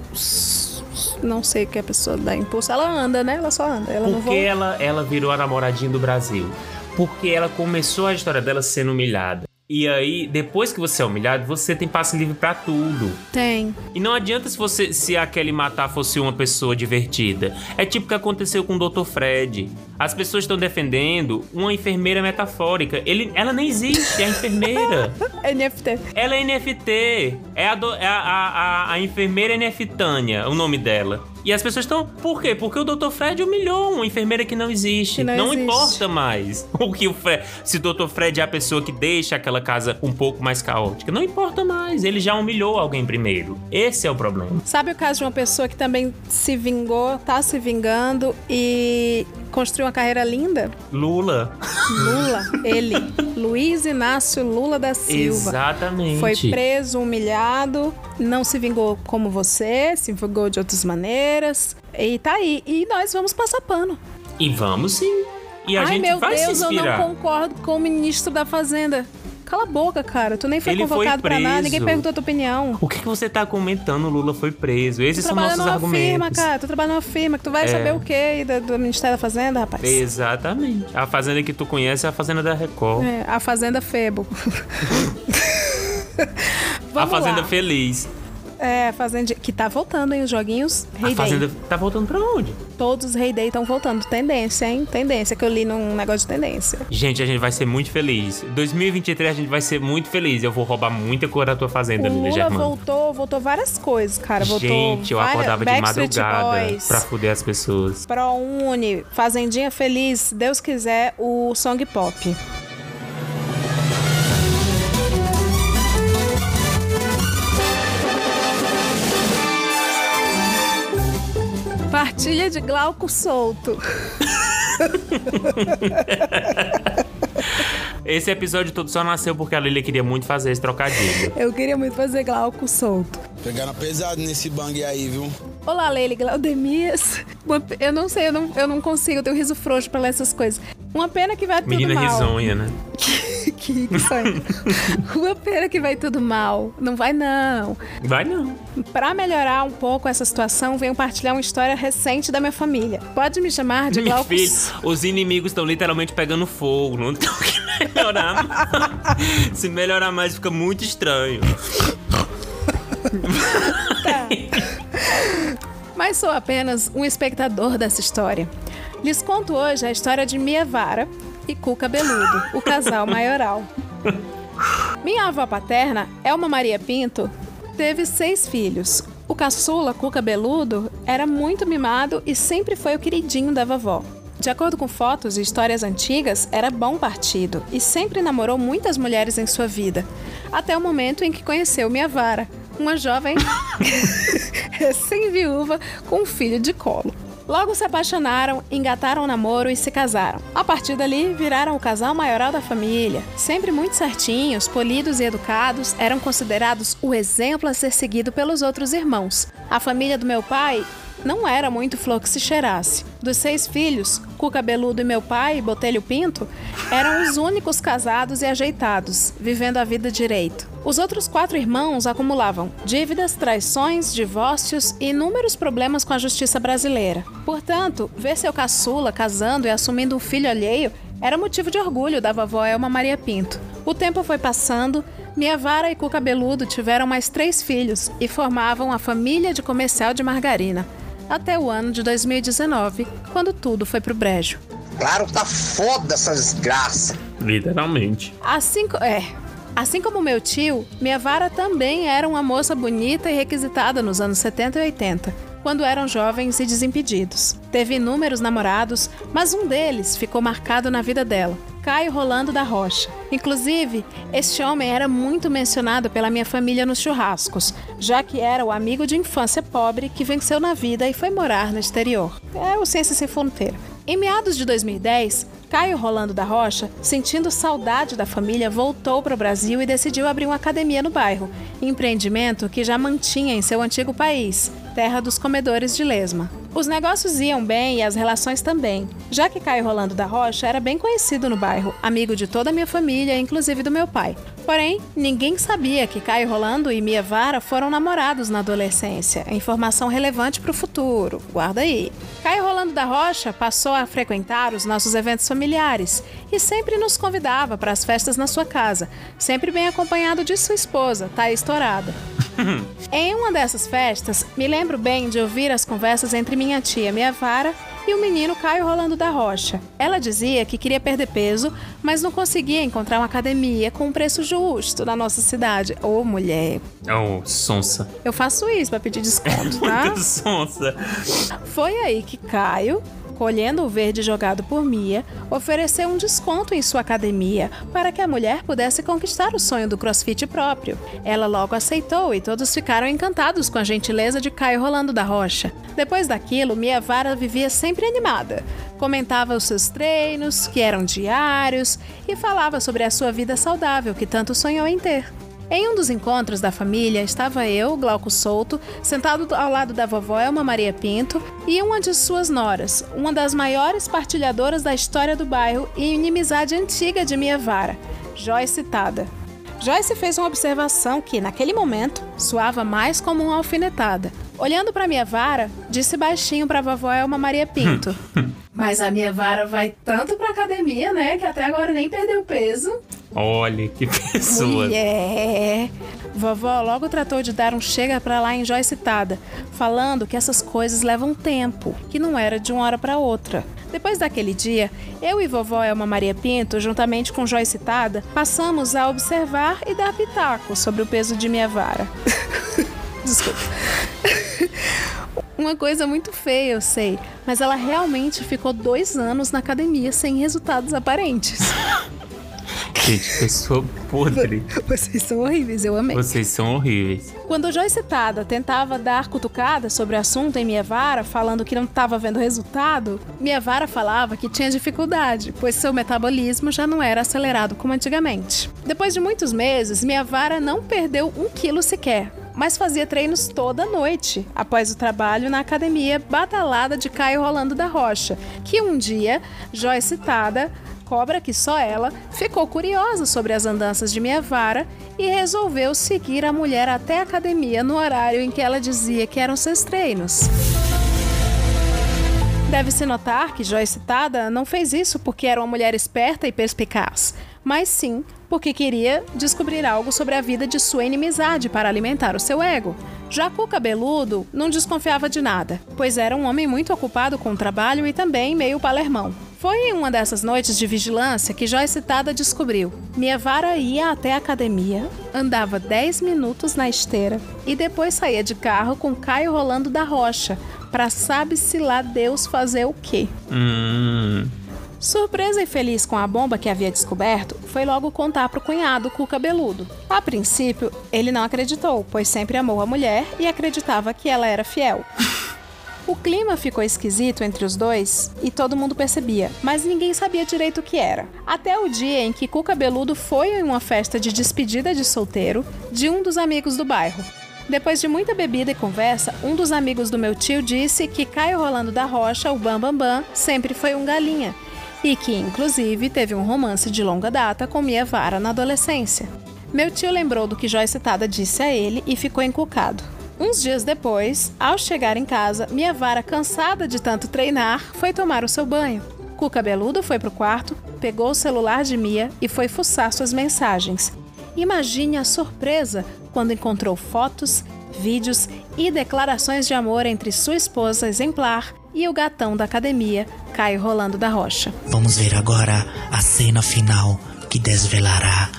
Não sei o que a pessoa dá impulso. Ela anda, né? Ela só anda. Ela Porque ela, ela virou a namoradinha do Brasil. Porque ela começou a história dela sendo humilhada. E aí, depois que você é humilhado, você tem passe livre pra tudo. Tem. E não adianta se você se a Kelly matar fosse uma pessoa divertida. É tipo o que aconteceu com o Dr. Fred. As pessoas estão defendendo uma enfermeira metafórica. Ele, ela nem existe, é a enfermeira. [laughs] NFT. Ela é NFT. É a, do- é a, a, a, a enfermeira NFTânia, o nome dela. E as pessoas estão. Por quê? Porque o Dr. Fred humilhou uma enfermeira que não existe. Que não existe. importa mais [laughs] o que o Fred. Se o Dr. Fred é a pessoa que deixa aquela casa um pouco mais caótica. Não importa mais. Ele já humilhou alguém primeiro. Esse é o problema. Sabe o caso de uma pessoa que também se vingou, tá se vingando e construiu uma carreira linda? Lula. Lula, [laughs] ele. Luiz Inácio Lula da Silva. Exatamente. Foi preso, humilhado, não se vingou como você, se vingou de outras maneiras. E tá aí. E nós vamos passar pano. E vamos sim. E a Ai, gente meu vai Deus, se eu inspirar. não concordo com o ministro da Fazenda. Cala a boca, cara. Tu nem foi Ele foi convocado pra nada, ninguém perguntou a tua opinião. O que, que você tá comentando? O Lula foi preso. Tu Esses são trabalha nossos numa argumentos. firma, cara. Tu trabalha numa firma que tu vai É. saber o quê do, do Ministério da Fazenda, rapaz? Exatamente. A fazenda que tu conhece é a fazenda da Record. É, a Fazenda Febo. [laughs] [laughs] a fazenda lá. feliz. É, Fazenda. Que tá voltando, hein? Os joguinhos A Hay Day. Fazenda tá voltando pra onde? Todos os Hay Day estão voltando. Tendência, hein? Tendência, que eu li num negócio de tendência. Gente, a gente vai ser muito feliz. 2023 a gente vai ser muito feliz. Eu vou roubar muita cor da tua fazenda, Lula Germano. voltou, voltou várias coisas, cara. Voltou Gente, eu várias- acordava de madrugada Boys, pra fuder as pessoas. ProUni, Fazendinha Feliz, se Deus quiser, o Song Pop. Partilha de Glauco solto. Esse episódio todo só nasceu porque a Lília queria muito fazer esse trocadilho. Eu queria muito fazer Glauco solto. Pegaram pesado nesse bang aí, viu? Olá, Leile Glaudemias. Eu não sei, eu não, eu não consigo, eu tenho riso frouxo pra ler essas coisas. Uma pena que vai tudo Menina mal. risonha, né? [laughs] que, que [laughs] sonho. Uma pena que vai tudo mal. Não vai, não. Vai não. Pra melhorar um pouco essa situação, venho partilhar uma história recente da minha família. Pode me chamar de Meu Glauco filho, os inimigos estão literalmente pegando fogo. Não tem o que melhorar. [laughs] Se melhorar mais, fica muito estranho. mas sou apenas um espectador dessa história. Lhes conto hoje a história de Mia Vara e Cuca Beludo, o casal maioral. Minha avó paterna, Elma Maria Pinto, teve seis filhos. O caçula, Cuca Beludo, era muito mimado e sempre foi o queridinho da vovó. De acordo com fotos e histórias antigas, era bom partido e sempre namorou muitas mulheres em sua vida, até o momento em que conheceu Mia Vara, uma jovem [laughs] recém-viúva com um filho de colo. Logo se apaixonaram, engataram o namoro e se casaram. A partir dali, viraram o casal maioral da família. Sempre muito certinhos, polidos e educados, eram considerados o exemplo a ser seguido pelos outros irmãos. A família do meu pai não era muito flor que se cheirasse. Dos seis filhos, Cuca Beludo e meu pai, Botelho Pinto, eram os únicos casados e ajeitados, vivendo a vida direito. Os outros quatro irmãos acumulavam dívidas, traições, divórcios e inúmeros problemas com a justiça brasileira. Portanto, ver seu caçula casando e assumindo um filho alheio era motivo de orgulho da vovó Elma Maria Pinto. O tempo foi passando, Mia Vara e Cuca Beludo tiveram mais três filhos e formavam a família de comercial de margarina. Até o ano de 2019, quando tudo foi pro brejo. Claro que tá foda essa desgraça. Literalmente. Assim, é, assim como meu tio, minha vara também era uma moça bonita e requisitada nos anos 70 e 80, quando eram jovens e desimpedidos. Teve inúmeros namorados, mas um deles ficou marcado na vida dela. Caio Rolando da Rocha. Inclusive, este homem era muito mencionado pela minha família nos churrascos, já que era o amigo de infância pobre que venceu na vida e foi morar no exterior. É o Ciência Sem Fronteira. Em meados de 2010, Caio Rolando da Rocha, sentindo saudade da família, voltou para o Brasil e decidiu abrir uma academia no bairro, empreendimento que já mantinha em seu antigo país, terra dos comedores de lesma. Os negócios iam bem e as relações também, já que Caio Rolando da Rocha era bem conhecido no bairro, amigo de toda a minha família, inclusive do meu pai. Porém, ninguém sabia que Caio Rolando e Mia Vara foram namorados na adolescência. Informação relevante para o futuro. Guarda aí. Caio Rolando da Rocha passou a frequentar os nossos eventos familiares e sempre nos convidava para as festas na sua casa, sempre bem acompanhado de sua esposa, Thaís Torada. [laughs] Em uma dessas festas, me lembro bem de ouvir as conversas entre minha tia Mia Vara e o menino Caio Rolando da Rocha. Ela dizia que queria perder peso, mas não conseguia encontrar uma academia com um preço justo na nossa cidade. Ô, mulher, Oh, sonsa. eu faço isso pra pedir desconto, [laughs] tá? Muito sonsa. Foi aí que Caio, colhendo o verde jogado por Mia, ofereceu um desconto em sua academia para que a mulher pudesse conquistar o sonho do crossfit próprio. Ela logo aceitou e todos ficaram encantados com a gentileza de Caio Rolando da Rocha. Depois daquilo, Mia Vara vivia sempre animada. Comentava os seus treinos, que eram diários, e falava sobre a sua vida saudável que tanto sonhou em ter. Em um dos encontros da família estava eu, Glauco Souto, sentado ao lado da vovó Elma Maria Pinto e uma de suas noras, uma das maiores partilhadoras da história do bairro e inimizade antiga de Mia Vara, Joyce Tada. Joyce fez uma observação que, naquele momento, soava mais como uma alfinetada. Olhando para Mia Vara, disse baixinho para a vovó Elma Maria Pinto. [laughs] Mas a Mia Vara vai tanto pra academia, né, que até agora nem perdeu peso. Olha que [laughs] pessoa. Mulher. Vovó logo tratou de dar um chega pra lá em Joyce Citada, falando que essas coisas levam tempo, que não era de uma hora para outra. Depois daquele dia, eu e vovó Elma Maria Pinto, juntamente com Joyce Citada, passamos a observar e dar pitaco sobre o peso de minha vara. [laughs] Desculpa. [laughs] Uma coisa muito feia, eu sei, mas ela realmente ficou dois anos na academia sem resultados aparentes. [laughs] Gente, pessoa podre. [laughs] Vocês são horríveis, eu amei. Vocês são horríveis. Quando Joyce Citada tentava dar cutucada sobre o assunto em Minha Vara, falando que não estava vendo resultado, Minha Vara falava que tinha dificuldade, pois seu metabolismo já não era acelerado como antigamente. Depois de muitos meses, Minha Vara não perdeu um quilo sequer, mas fazia treinos toda noite, após o trabalho na academia batalhada de Caio Rolando da Rocha, que um dia Joyce Citada cobra que só ela ficou curiosa sobre as andanças de Minha Vara e resolveu seguir a mulher até a academia no horário em que ela dizia que eram seus treinos. Deve-se notar que Joyce Citada não fez isso porque era uma mulher esperta e perspicaz, mas sim porque queria descobrir algo sobre a vida de sua inimizade para alimentar o seu ego. O cabeludo não desconfiava de nada, pois era um homem muito ocupado com o trabalho e também meio palermão. Foi em uma dessas noites de vigilância que Joyce Citada descobriu. Minha vara ia até a academia, andava 10 minutos na esteira e depois saía de carro com Caio rolando da rocha, para sabe-se lá Deus fazer o quê. Hum. Surpresa e feliz com a bomba que havia descoberto, foi logo contar pro cunhado cu cabeludo. A princípio, ele não acreditou, pois sempre amou a mulher e acreditava que ela era fiel. [laughs] O clima ficou esquisito entre os dois e todo mundo percebia, mas ninguém sabia direito o que era. Até o dia em que Cu Cabeludo foi em uma festa de despedida de solteiro de um dos amigos do bairro. Depois de muita bebida e conversa, um dos amigos do meu tio disse que Caio Rolando da Rocha, o Bam Bam Bam, sempre foi um galinha e que, inclusive, teve um romance de longa data com Mia Vara na adolescência. Meu tio lembrou do que Joyce Tada disse a ele e ficou encucado. Uns dias depois, ao chegar em casa, Mia Vara, cansada de tanto treinar, foi tomar o seu banho. Cu cabeludo foi pro quarto, pegou o celular de Mia e foi fuçar suas mensagens. Imagine a surpresa quando encontrou fotos, vídeos e declarações de amor entre sua esposa exemplar e o gatão da academia, Caio Rolando da Rocha. Vamos ver agora a cena final que desvelará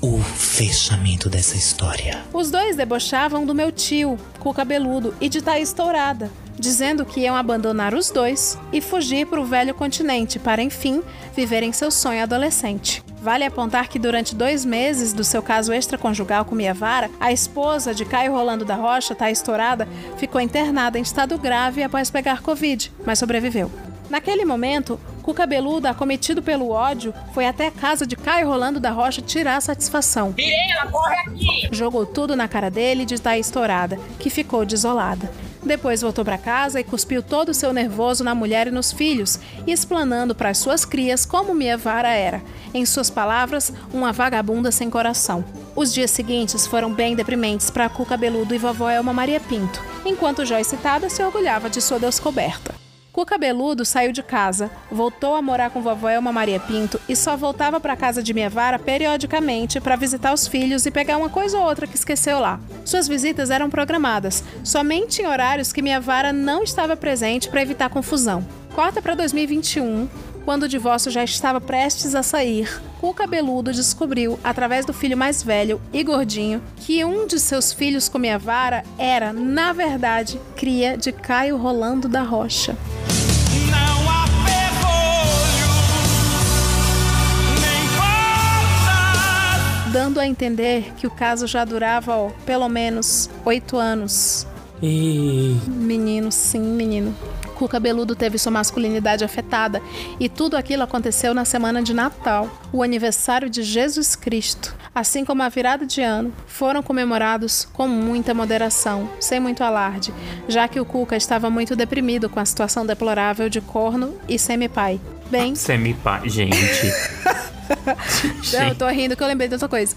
o fechamento dessa história. Os dois debochavam do meu tio, com o cabeludo, e de Thaís Tourada, dizendo que iam abandonar os dois e fugir para o velho continente para, enfim, viverem seu sonho adolescente. Vale apontar que durante dois meses do seu caso extraconjugal com Mia Vara, a esposa de Caio Rolando da Rocha, Thaís Tourada, ficou internada em estado grave após pegar Covid, mas sobreviveu. Naquele momento, o cabeludo, acometido pelo ódio, foi até a casa de Caio Rolando da Rocha tirar a satisfação. Mirela, corre aqui! Jogou tudo na cara dele de Thaís estourada, que ficou desolada. Depois voltou para casa e cuspiu todo o seu nervoso na mulher e nos filhos, explanando para as suas crias como Mia Vara era. Em suas palavras, uma vagabunda sem coração. Os dias seguintes foram bem deprimentes para Cu Cabeludo e vovó Elma Maria Pinto, enquanto Joyce Citada se orgulhava de sua descoberta. Cu Cabeludo saiu de casa, voltou a morar com vovó Elma Maria Pinto e só voltava para casa de Minha Vara periodicamente para visitar os filhos e pegar uma coisa ou outra que esqueceu lá. Suas visitas eram programadas, somente em horários que Minha Vara não estava presente para evitar confusão. Corta para 2021, quando o divórcio já estava prestes a sair, Cu Cabeludo descobriu, através do filho mais velho e gordinho, que um de seus filhos com Minha Vara era, na verdade, cria de Caio Rolando da Rocha. dando a entender que o caso já durava ó, pelo menos oito anos. E... Menino, sim, menino. O cabeludo teve sua masculinidade afetada e tudo aquilo aconteceu na semana de Natal, o aniversário de Jesus Cristo, assim como a virada de ano, foram comemorados com muita moderação, sem muito alarde, já que o Cuca estava muito deprimido com a situação deplorável de corno e semi-pai. Bem. Semi-pai, gente. [laughs] Não, eu tô rindo que eu lembrei de outra coisa.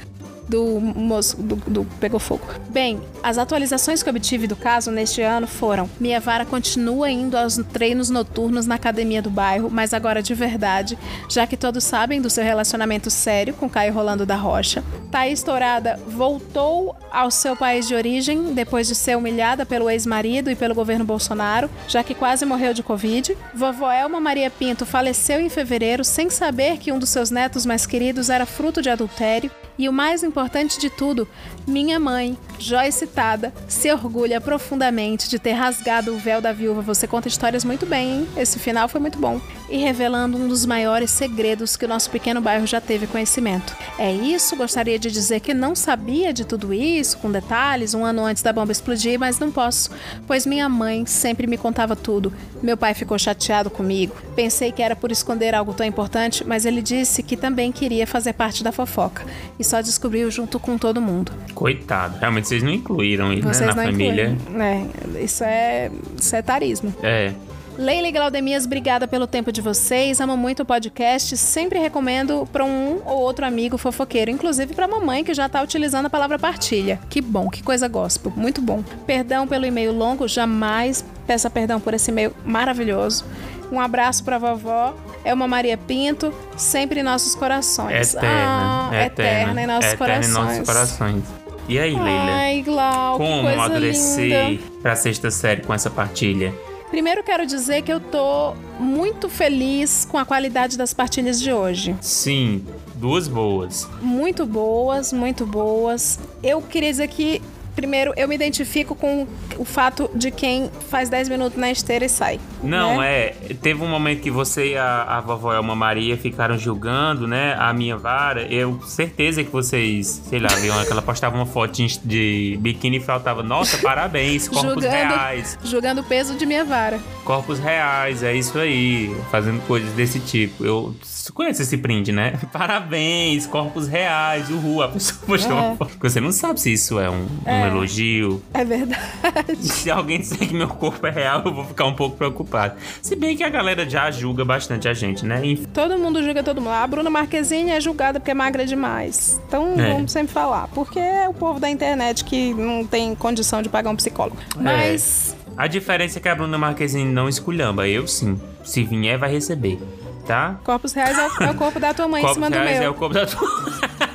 Do moço do, do pegou fogo. Bem, as atualizações que obtive do caso neste ano foram: Mia Vara continua indo aos treinos noturnos na academia do bairro, mas agora de verdade, já que todos sabem do seu relacionamento sério com Caio Rolando da Rocha. Thaís Tourada voltou ao seu país de origem depois de ser humilhada pelo ex-marido e pelo governo Bolsonaro, já que quase morreu de Covid. Vovó Elma Maria Pinto faleceu em fevereiro sem saber que um dos seus netos mais queridos era fruto de adultério. E o mais importante de tudo, minha mãe, Joyce Tada, se orgulha profundamente de ter rasgado o véu da viúva. Você conta histórias muito bem, hein? Esse final foi muito bom. E revelando um dos maiores segredos que o nosso pequeno bairro já teve conhecimento. É isso, gostaria de dizer que não sabia de tudo isso, com detalhes, um ano antes da bomba explodir, mas não posso, pois minha mãe sempre me contava tudo. Meu pai ficou chateado comigo. Pensei que era por esconder algo tão importante, mas ele disse que também queria fazer parte da fofoca. E só descobriu junto com todo mundo. Coitado, realmente vocês não incluíram ele né, na família. incluem. É, isso é, isso é tarismo. É. Leila e Glaudemias, obrigada pelo tempo de vocês. Amo muito o podcast. Sempre recomendo para um ou outro amigo fofoqueiro, inclusive para mamãe que já tá utilizando a palavra partilha. Que bom, que coisa gospel. Muito bom. Perdão pelo e-mail longo, jamais peça perdão por esse e-mail maravilhoso. Um abraço para vovó. É uma Maria Pinto, sempre em nossos corações. Eterna. Ah, eterna, eterna em nossos eterna corações. em nossos corações. E aí, Leila? Ai, Glau, que Como coisa amadurecer linda. pra sexta série com essa partilha? Primeiro quero dizer que eu tô muito feliz com a qualidade das partilhas de hoje. Sim, duas boas. Muito boas, muito boas. Eu queria dizer que, primeiro, eu me identifico com o fato de quem faz 10 minutos na esteira e sai. Não, né? é. Teve um momento que você e a, a vovó Elma Maria ficaram julgando, né? A minha vara. Eu certeza que vocês, sei lá, viram que ela postava uma foto de, de biquíni e faltava, nossa, parabéns, corpos julgando, reais. julgando o peso de minha vara. Corpos reais, é isso aí. Fazendo coisas desse tipo. Eu conhece esse print, né? [laughs] Parabéns, corpos reais, uhul. A pessoa postou É. uma foto. Você não sabe se isso é um, um É. elogio. É verdade. Se alguém disser que meu corpo é real, eu vou ficar um pouco preocupado. Se bem que a galera já julga bastante a gente, né? Enfim. Todo mundo julga todo mundo. A Bruna Marquezine é julgada porque é magra demais. Então É. vamos sempre falar. Porque é o povo da internet que não tem condição de pagar um psicólogo. Mas. A diferença é que a Bruna Marquezine não esculhamba. Eu sim. Se vier, vai receber. Tá? Corpos reais é o, é o corpo da tua mãe em Corpos cima do reais meu. é o corpo da tua. [laughs]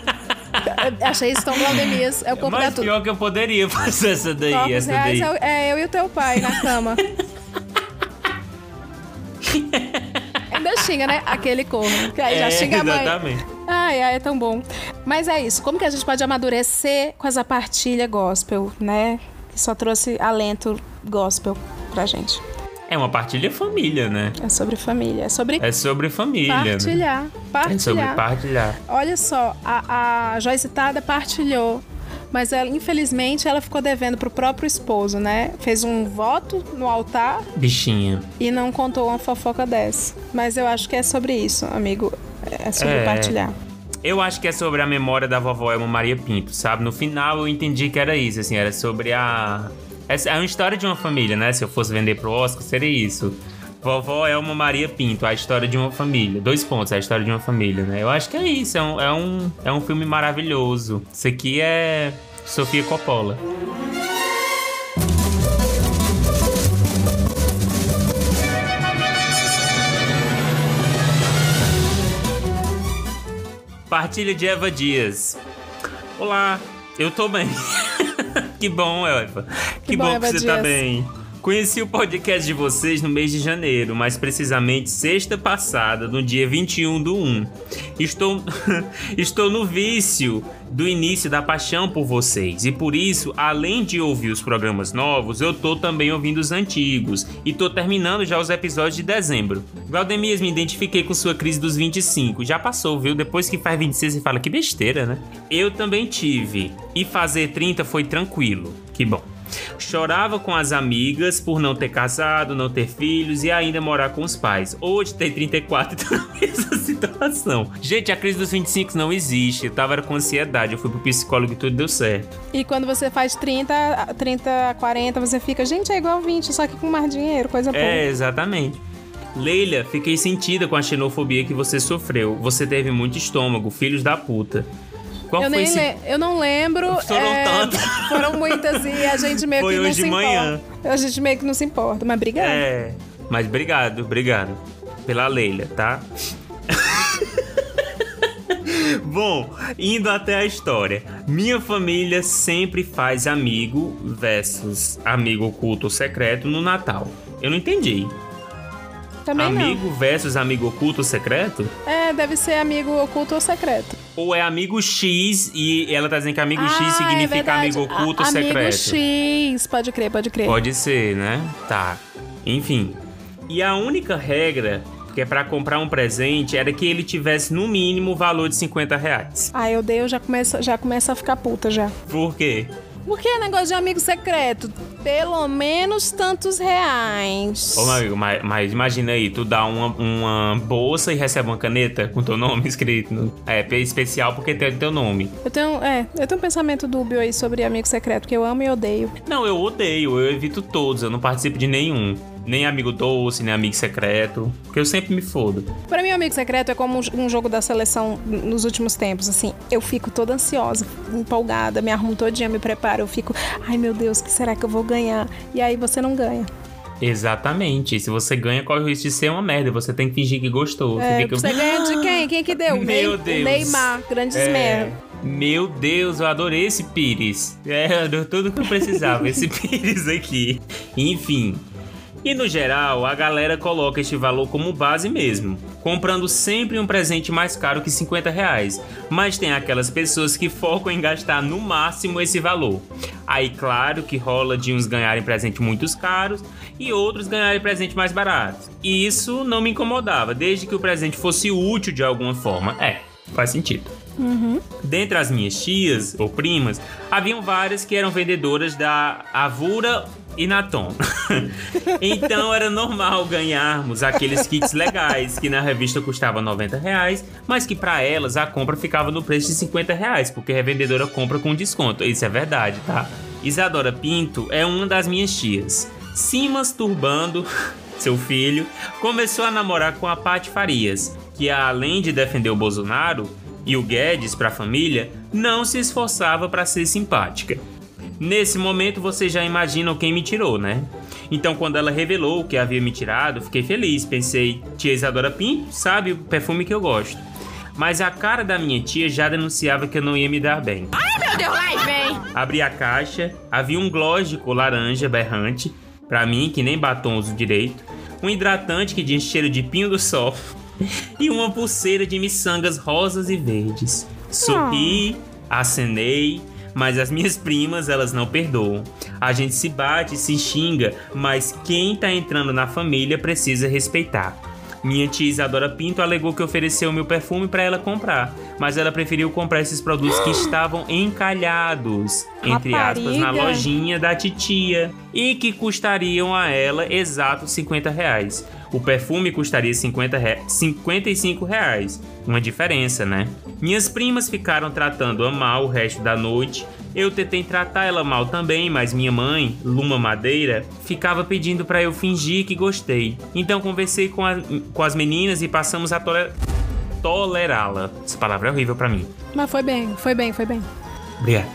[laughs] Achei isso tão Glaudemias. É o corpo da Mas pior que eu poderia [laughs] fazer essa daí, Corpos essa reais daí. é, é eu e o teu pai na cama. [laughs] Ainda xinga, né? Aquele corno. Que aí já É, xinga a mãe. exatamente. Ai, ai, é tão bom. Mas é isso. Como que a gente pode amadurecer com essa partilha gospel, né? Que só trouxe alento gospel pra gente. É uma partilha família, né? É sobre família. É sobre É sobre família. né? partilhar. Partilhar. É sobre partilhar. Olha só, a, a Joyce Tada partilhou. Mas ela, infelizmente ela ficou devendo pro próprio esposo, né? Fez um voto no altar Bichinha. e não contou uma fofoca dessa. Mas eu acho que é sobre isso, amigo. É sobre É. partilhar. Eu acho que é sobre a memória da vovó Elma Maria Pinto, sabe? No final eu entendi que era isso, assim, era sobre a. É uma história de uma família, né? Se eu fosse vender pro Oscar, seria isso. Vovó Elma Maria Pinto, a história de uma família. Dois pontos, a história de uma família, né? Eu acho que é isso, é um, é um, é um filme maravilhoso. Isso aqui é Sofia Coppola. Partilha de Eva Dias. Olá, eu tô bem. [laughs] que bom, Eva. Que, Que bom, bom, Eva que você tá Dias. bem. Conheci o podcast de vocês no mês de janeiro, mais precisamente sexta passada, no dia 21 do 1. Estou, [laughs] estou no vício do início da paixão por vocês e por isso, além de ouvir os programas novos, eu tô também ouvindo os antigos e tô terminando já os episódios de dezembro. Valdemias, me identifiquei com sua crise dos 25. Já passou, viu? Depois que faz 26 você fala que besteira, né? Eu também tive. E fazer 30 foi tranquilo. Que bom. Chorava com as amigas por não ter casado, não ter filhos e ainda morar com os pais. Hoje tem 34 e tô [laughs] na mesma situação. Gente, a crise dos 25 não existe. Eu tava com ansiedade, eu fui pro psicólogo e tudo deu certo. E quando você faz 30, 30, 40, você fica, gente, é igual 20, só que com mais dinheiro, coisa boa. É, exatamente. Leila, fiquei sentida com a xenofobia que você sofreu. Você teve muito estômago, filhos da puta. Qual eu foi esse? le- eu não lembro. Foram é, tantas. [laughs] Foram muitas e a gente meio Foi que não se manhã. importa. A gente meio que não se importa, mas obrigada. É, mas obrigado, obrigado pela Leila, tá? [laughs] Bom, indo até a história. Minha família sempre faz amigo versus amigo oculto ou secreto no Natal. Eu não entendi. Também amigo versus amigo oculto ou secreto? não. É, deve ser amigo oculto ou secreto. Ou é amigo X e ela tá dizendo que amigo Ah, X é significa verdade. amigo oculto A- ou secreto? Amigo X, pode crer, pode crer. Pode ser, né? Tá. Enfim. E a única regra que é pra comprar um presente era que ele tivesse no mínimo o valor de 50 reais. Ai, eu dei, eu já começa, já começa a ficar puta já. Por quê? Por que negócio de amigo secreto? Pelo menos tantos reais. Ô, meu amigo, mas, mas imagina aí, tu dá uma, uma bolsa e recebe uma caneta com teu nome escrito. no- É, especial porque tem teu nome. Eu tenho, é, eu tenho um pensamento dúbio aí sobre amigo secreto, que eu amo e odeio. Não, eu odeio, eu evito todos, eu não participo de nenhum. Nem amigo doce, nem amigo secreto. Porque eu sempre me fodo. Pra mim, amigo secreto é como um- jogo da seleção nos últimos tempos, assim. Eu fico toda ansiosa, empolgada, me arrumo todinha, me preparo. Eu fico, ai meu Deus, o que será que eu vou ganhar? E aí você não ganha. Exatamente. Se você ganha, corre o risco de ser uma merda. Você tem que fingir que gostou. É, fica- Você ganha de quem? Quem que deu? Meu Ney- Deus. Neymar, grandes É, merda. Meu Deus, eu adorei esse pires. É, deu tudo que eu precisava, esse [laughs] pires aqui. Enfim. E no geral, a galera coloca este valor como base mesmo, comprando sempre um presente mais caro que 50 reais. Mas tem aquelas pessoas que focam em gastar no máximo esse valor. Aí, claro que rola de uns ganharem presente muito caros e outros ganharem presente mais baratos. E isso não me incomodava, desde que o presente fosse útil de alguma forma. É, faz sentido. Uhum. Dentre as minhas tias ou primas, haviam várias que eram vendedoras da Avura e Natom. [laughs] então era normal ganharmos aqueles kits legais que na revista custavam 90 reais, mas que para elas a compra ficava no preço de 50 reais, porque a revendedora compra com desconto. Isso é verdade, tá? Isadora Pinto é uma das minhas tias. Simas Turbando, [laughs] seu filho, começou a namorar com a Paty Farias, que além de defender o Bolsonaro e o Guedes para a família, não se esforçava para ser simpática. Nesse momento vocês já imaginam quem me tirou, né? Então, quando ela revelou que havia me tirado, fiquei feliz. Pensei, tia Isadora Pinto sabe o perfume que eu gosto. Mas a cara da minha tia já denunciava que eu não ia me dar bem. Ai, meu Deus, lá vem! Abri a caixa, havia um gloss de cor laranja berrante, pra mim que nem batom uso direito, um hidratante que tinha cheiro de pinho do sol [laughs] e uma pulseira de miçangas rosas e verdes. Sorri, acenei, mas as minhas primas, elas não perdoam. A gente se bate, se xinga, mas quem tá entrando na família precisa respeitar. Minha tia Isadora Pinto alegou que ofereceu meu perfume para ela comprar, mas ela preferiu comprar esses produtos que estavam encalhados, entre aspas, na Rapariga. lojinha da titia, e que custariam a ela exatos 50 reais. O perfume custaria 50 re... 55 reais. Uma diferença, né? Minhas primas ficaram tratando a mal o resto da noite. Eu tentei tratar ela mal também, mas minha mãe, Luma Madeira, ficava pedindo para eu fingir que gostei. Então conversei com, a- com as meninas e passamos a tole- tolerá-la. Essa palavra é horrível para mim. Mas foi bem, foi bem, foi bem. Obrigado.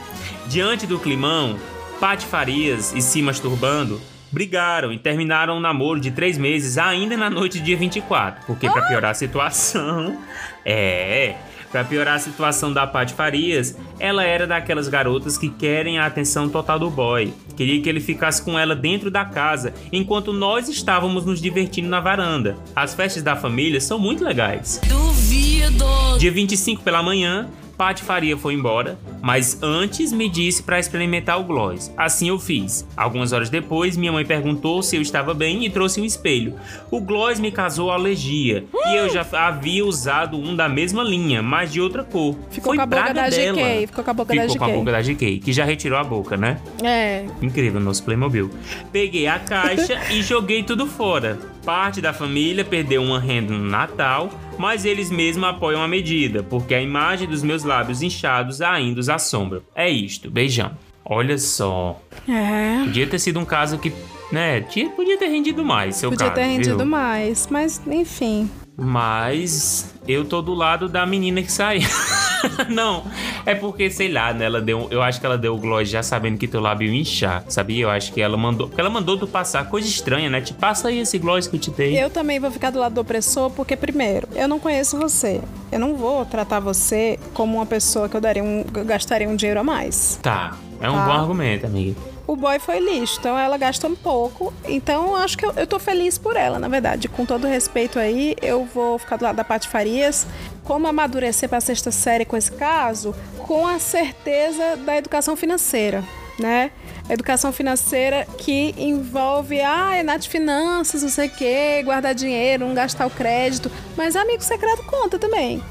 Diante do climão, Paty Farias e se masturbando brigaram e terminaram um namoro de três meses ainda na noite do dia 24. Porque pra piorar a situação. [laughs] É. Pra piorar a situação da Paty Farias, ela era daquelas garotas que querem a atenção total do boy. Queria que ele ficasse com ela dentro da casa, enquanto nós estávamos nos divertindo na varanda. As festas da família são muito legais. Duvido! Dia 25 pela manhã, Paty Faria foi embora, mas antes me disse para experimentar o gloss. Assim eu fiz. Algumas horas depois, minha mãe perguntou se eu estava bem e trouxe um espelho. O gloss me causou alergia e eu já havia usado um da mesma linha, mas de outra cor. Ficou foi com a boca da dela. GK, ficou com a boca da Ficou com a GK. boca da GK, que já retirou a boca, né? É. Incrível, nosso Playmobil. Peguei a caixa e joguei tudo fora. Parte da família perdeu uma renda no Natal, mas eles mesmos apoiam a medida, porque a imagem dos meus lábios inchados ainda os assombra. É isto, beijão. Olha só. É. Podia ter sido um caso que, né, podia ter rendido mais, seu Podia caso, ter rendido viu? mais, mas enfim. Mas eu tô do lado da menina que saiu. [laughs] não, é porque, sei lá, né? Ela deu. Eu acho que ela deu o gloss já sabendo que teu lábio ia inchar, sabia? Eu acho que ela mandou. Porque ela mandou tu passar coisa estranha, né? Te passa aí esse gloss que eu te dei. Eu também vou ficar do lado do opressor, porque, primeiro, eu não conheço você. Eu não vou tratar você como uma pessoa que eu daria um. eu gastaria um dinheiro a mais. Tá. É um Tá. bom argumento, amiga. O boy foi lixo, então ela gastou um pouco. Então acho que eu, eu tô feliz por ela, na verdade. Com todo respeito aí, eu vou ficar do lado da Paty Farias. Como amadurecer pra sexta série com esse caso? Com a certeza da educação financeira, né? A educação financeira que envolve, ah, é Nath Finanças, não sei o quê, guardar dinheiro, não gastar o crédito. Mas amigo secreto conta também.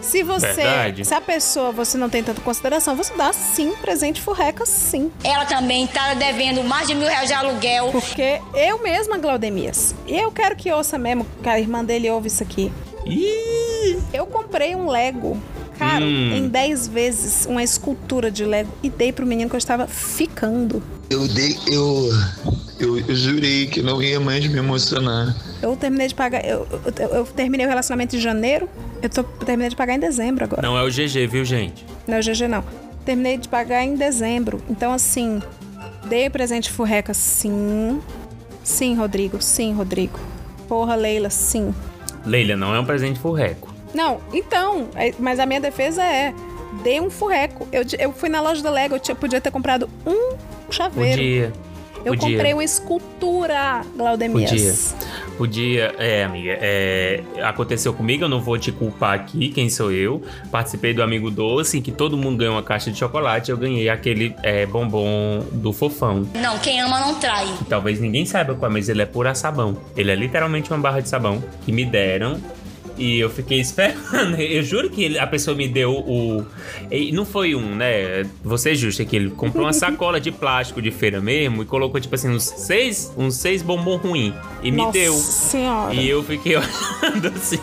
Se você, Verdade. se a pessoa você não tem tanta consideração, você dá sim presente furreca, sim. Ela também tá devendo mais de mil reais de aluguel. Porque eu mesma, Glaudemias, e eu quero que ouça mesmo, que a irmã dele ouve isso aqui. Eu comprei um Lego, caro, Hum. em 10 vezes, uma escultura de Lego, e dei pro menino que eu estava ficando. Eu dei. Eu, eu. Eu jurei que não ia mais me emocionar. Eu terminei de pagar. Eu, eu, eu terminei o relacionamento em janeiro, eu tô, terminei de pagar em dezembro agora. Não é o GG, viu, gente? Não, é GG não. Terminei de pagar em dezembro. Então, assim, dei presente furreca, sim. Sim, Rodrigo. Sim, Rodrigo. Porra, Leila, sim. Leila, não é um presente furreco. Não, então, é- mas a minha defesa é: dei um furreco. Eu, eu fui na loja do Lego, eu tinha- podia ter comprado um chaveiro. Podia. Eu Podia. comprei uma escultura, Glaudemias. Podia. Podia. É, amiga. é, aconteceu comigo, eu não vou te culpar aqui, quem sou eu. Participei do Amigo Doce, em que todo mundo ganhou uma caixa de chocolate. Eu ganhei aquele é, bombom do fofão. Não, quem ama não trai. Talvez ninguém saiba qual, mas ele é pura sabão. Ele é literalmente uma barra de sabão que me deram. E eu fiquei esperando. [laughs] Eu juro que a pessoa me deu o. e não foi um, né? Você é justo, que ele comprou uma sacola de plástico de feira mesmo e colocou, tipo assim, uns seis, uns seis bombom ruim. E me Nossa deu. Senhora. E eu fiquei [laughs] olhando assim.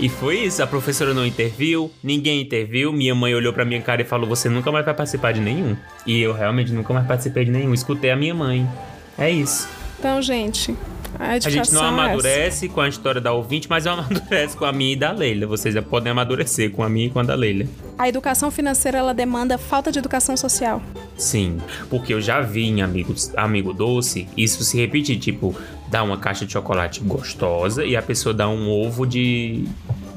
E foi isso. A professora não interviu, ninguém interviu. Minha mãe olhou pra minha cara e falou: Você nunca mais vai participar de nenhum. E eu realmente nunca mais participei de nenhum. Escutei a minha mãe. É isso. Então, gente, a A gente não é amadurece com a história da ouvinte, mas amadurece com a minha e da Leila. Vocês já podem amadurecer com a minha e com a da Leila. A educação financeira ela demanda falta de educação social. Sim, porque eu já vi em Amigos, Amigo Doce isso se repetir, tipo, dá uma caixa de chocolate gostosa e a pessoa dá um ovo de.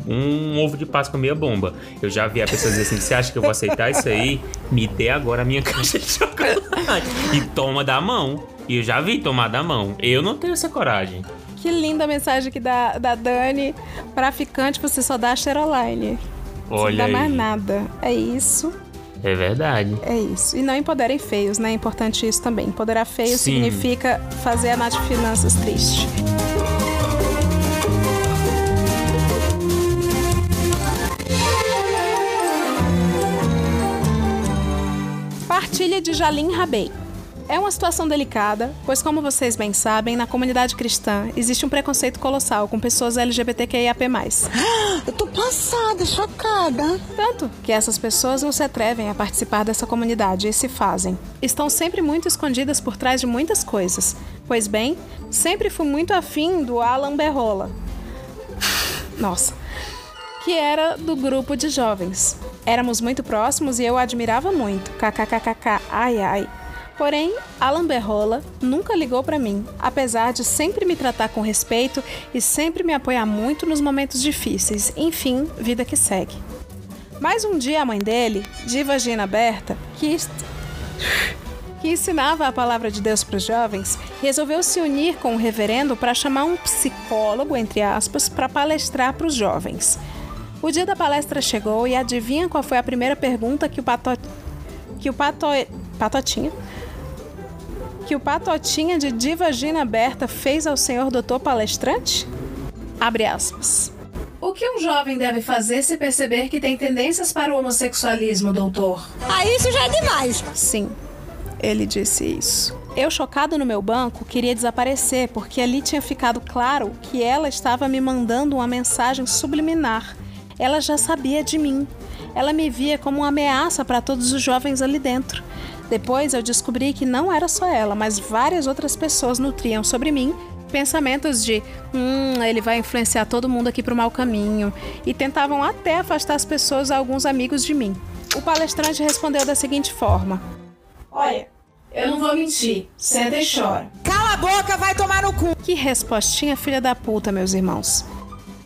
Um ovo de Páscoa meia bomba. Eu já vi a pessoa dizer assim: você acha que eu vou aceitar isso aí? Me dê agora a minha [laughs] caixa de chocolate. E toma da mão. E eu já vi tomar da mão. Eu não tenho essa coragem. Que linda a mensagem aqui da, da Dani. Pra ficante, você só dá a Cheroline. Você não Olha dá aí. mais nada. É isso. É verdade. É isso. E não empoderem feios, né? É importante isso também. Empoderar feio Sim. significa fazer a Nath Finanças triste. Partilha de Jalim Rabei. É uma situação delicada, pois, como vocês bem sabem, na comunidade cristã existe um preconceito colossal com pessoas LGBTQIAP+. [gasps] Eu tô passada, chocada. Tanto que essas pessoas não se atrevem a participar dessa comunidade e se fazem. Estão sempre muito escondidas por trás de muitas coisas. Pois bem, sempre fui muito afim do Alan Berrola. [sighs] Nossa. Que era do grupo de jovens. Éramos muito próximos e eu admirava muito. KKKKK, ai ai. Porém, Alan Berrola nunca ligou pra mim, apesar de sempre me tratar com respeito e sempre me apoiar muito nos momentos difíceis. Enfim, vida que segue. Mas um dia a mãe dele, Diva Gina Berta, que, que ensinava a palavra de Deus para os jovens, resolveu se unir com o reverendo para chamar um psicólogo, entre aspas, para palestrar para os jovens. O dia da palestra chegou e adivinha qual foi a primeira pergunta que o pato... que o pato... patotinha que o patotinha de Diva Gina Berta fez ao senhor doutor palestrante? Abre aspas. O que um jovem deve fazer se perceber que tem tendências para o homossexualismo, doutor? Ah, isso já é demais. Sim, ele disse isso. Eu, chocado no meu banco, queria desaparecer porque ali tinha ficado claro que ela estava me mandando uma mensagem subliminar. Ela já sabia de mim. Ela me via como uma ameaça para todos os jovens ali dentro. Depois eu descobri que não era só ela, mas várias outras pessoas nutriam sobre mim pensamentos de hum, ele vai influenciar todo mundo aqui pro mau caminho e tentavam até afastar as pessoas, alguns amigos de mim. O palestrante respondeu da seguinte forma: Olha, eu não vou mentir, senta e chora. Cala a boca, vai tomar no cu. Que respostinha filha da puta, meus irmãos.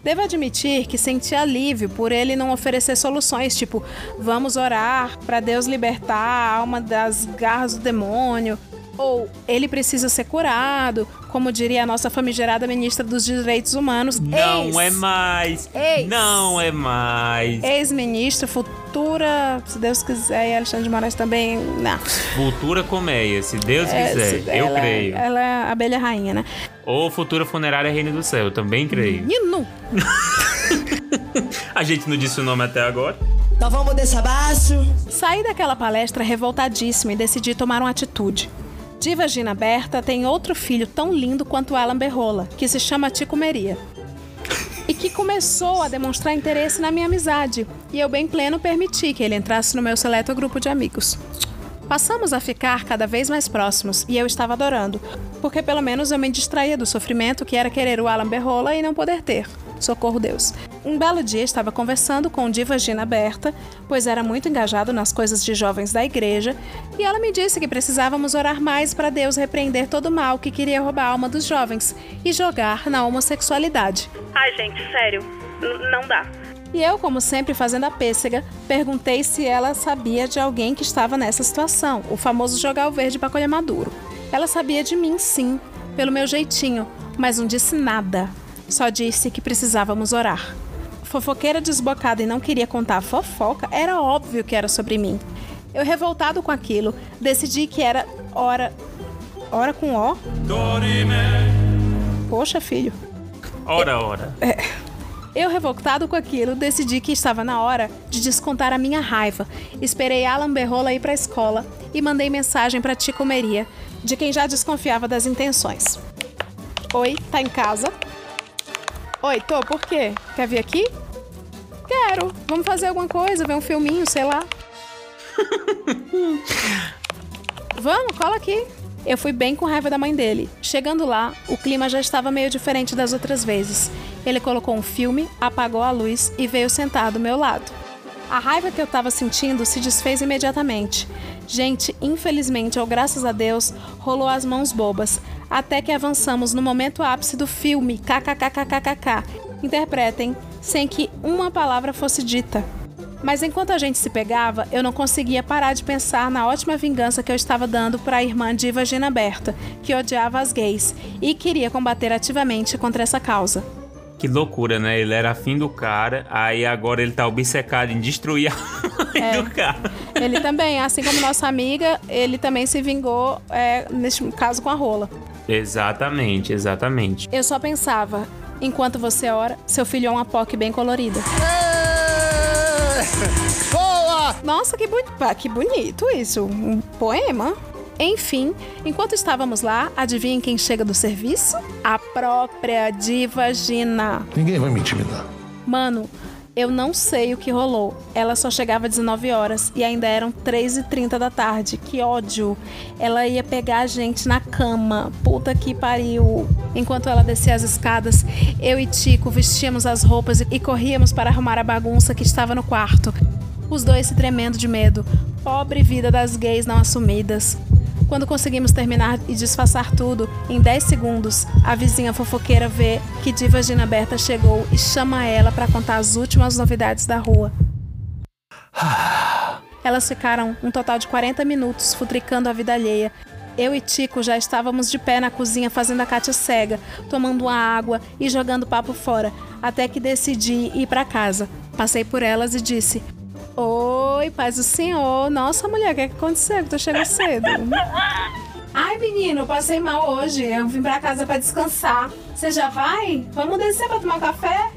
Devo admitir que senti alívio por ele não oferecer soluções, tipo, vamos orar para Deus libertar a alma das garras do demônio, ou ele precisa ser curado, como diria a nossa famigerada ministra dos Direitos Humanos. Não ex, é mais. Ex. Não é mais. Ex-ministra, futura, se Deus quiser, e Alexandre de Moraes também. Não. Futura colmeia, se Deus É, quiser. se- eu ela- creio. Ela é a abelha rainha, né? Ou futura funerária Reina do Céu, também creio. Menino! [laughs] A gente não disse o nome até agora. Então vamos descer abaixo. Saí daquela palestra revoltadíssima e decidi tomar uma atitude. Diva Gina Berta tem outro filho tão lindo quanto Alan Berrola, que se chama Tico Meria. E que começou a demonstrar interesse na minha amizade, e eu bem pleno permiti que ele entrasse no meu seleto grupo de amigos. Passamos a ficar cada vez mais próximos e eu estava adorando, porque pelo menos eu me distraía do sofrimento que era querer o Alan Berrola e não poder ter. Socorro Deus. Um belo dia estava conversando com Diva Gina Berta, pois era muito engajado nas coisas de jovens da igreja, e ela me disse que precisávamos orar mais para Deus repreender todo o mal que queria roubar a alma dos jovens e jogar na homossexualidade. Ai, gente, sério. N- não dá. E eu, como sempre fazendo a pêssega, perguntei se ela sabia de alguém que estava nessa situação, o famoso jogar o verde para colher maduro. Ela sabia de mim, sim, pelo meu jeitinho, mas não disse nada. Só disse que precisávamos orar. Fofoqueira desbocada e não queria contar a fofoca, era óbvio que era sobre mim. Eu, revoltado com aquilo, decidi que era hora. Hora com O? Poxa, filho. Ora, ora. Eu, revoltado com aquilo, decidi que estava na hora de descontar a minha raiva. Esperei Alan Berrola ir para a escola e mandei mensagem para Tico Meria, de quem já desconfiava das intenções. Oi, tá em casa? Oi, tô, por quê? Quer vir aqui? Quero. Vamos fazer alguma coisa, ver um filminho, sei lá. [laughs] Vamos, cola aqui. Eu fui bem com raiva da mãe dele. Chegando lá, o clima já estava meio diferente das outras vezes. Ele colocou um filme, apagou a luz e veio sentar do meu lado. A raiva que eu estava sentindo se desfez imediatamente. Gente, infelizmente, ou graças a Deus, rolou as mãos bobas, até que avançamos no momento ápice do filme, kkkkkk. Interpretem, sem que uma palavra fosse dita. Mas enquanto a gente se pegava, eu não conseguia parar de pensar na ótima vingança que eu estava dando para a irmã diva Gina Berta, que odiava as gays e queria combater ativamente contra essa causa. Que loucura, né? Ele era afim do cara, aí agora ele tá obcecado em destruir a mãe É. do cara. Ele também, assim como nossa amiga, ele também se vingou, é, neste caso, com a rola. Exatamente, exatamente. Eu só pensava, enquanto você ora, seu filho é uma POC bem colorida. Boa! Nossa, que, boni pá, que bonito isso. Um poema. Enfim, enquanto estávamos lá, adivinhem quem chega do serviço? A própria diva Gina. Ninguém vai me intimidar. Mano, eu não sei o que rolou. Ela só chegava às 19 horas e ainda eram 3h30 da tarde. Que ódio. Ela ia pegar a gente na cama. Puta que pariu. Enquanto ela descia as escadas, eu e Tico vestíamos as roupas e corríamos para arrumar a bagunça que estava no quarto. Os dois se tremendo de medo. Pobre vida das gays não assumidas. Quando conseguimos terminar e disfarçar tudo, em 10 segundos, a vizinha fofoqueira vê que Diva Gina Berta chegou e chama ela para contar as últimas novidades da rua. [sighs] Elas ficaram um total de 40 minutos futricando a vida alheia. Eu e Tico já estávamos de pé na cozinha fazendo a Cátia cega, tomando uma água e jogando papo fora, até que decidi ir para casa. Passei por elas e disse: Oi, paz do senhor. Nossa, mulher, o que, é que aconteceu? Que tu chegou cedo. Ai, menino, passei mal hoje. Eu vim pra casa pra descansar. Você já vai? Vamos descer pra tomar um café?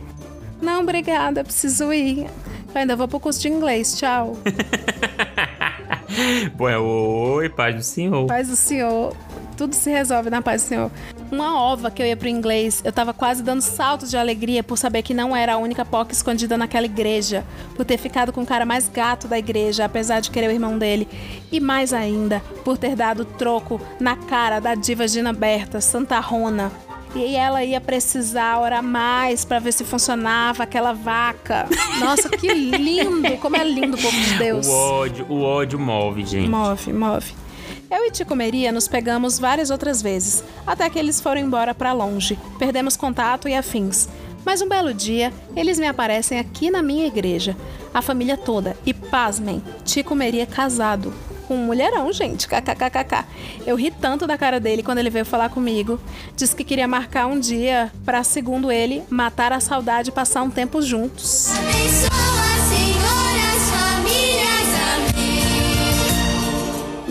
Não, obrigada, preciso ir. Eu ainda vou pro curso de inglês. Tchau. [laughs] Pô, é oi, paz do senhor. Paz do senhor. Tudo se resolve na paz do senhor. Uma ova que eu ia pro inglês, eu tava quase dando saltos de alegria por saber que não era a única POC escondida naquela igreja, por ter ficado com o cara mais gato da igreja, apesar de querer o irmão dele, e mais ainda, por ter dado troco na cara da diva Gina Berta, Santa Rona. E ela ia precisar orar mais pra ver se funcionava aquela vaca. [laughs] Nossa, que lindo! Como é lindo o povo de Deus. O ódio, o ódio move, gente. Move, move. Eu e Tico Meria nos pegamos várias outras vezes, até que eles foram embora pra longe. Perdemos contato e afins. Mas um belo dia, eles me aparecem aqui na minha igreja. A família toda. E pasmem, Tico Meria casado. Com um mulherão, gente. KKKKK. Eu ri tanto da cara dele quando ele veio falar comigo. Disse que queria marcar um dia pra, segundo ele, matar a saudade e passar um tempo juntos.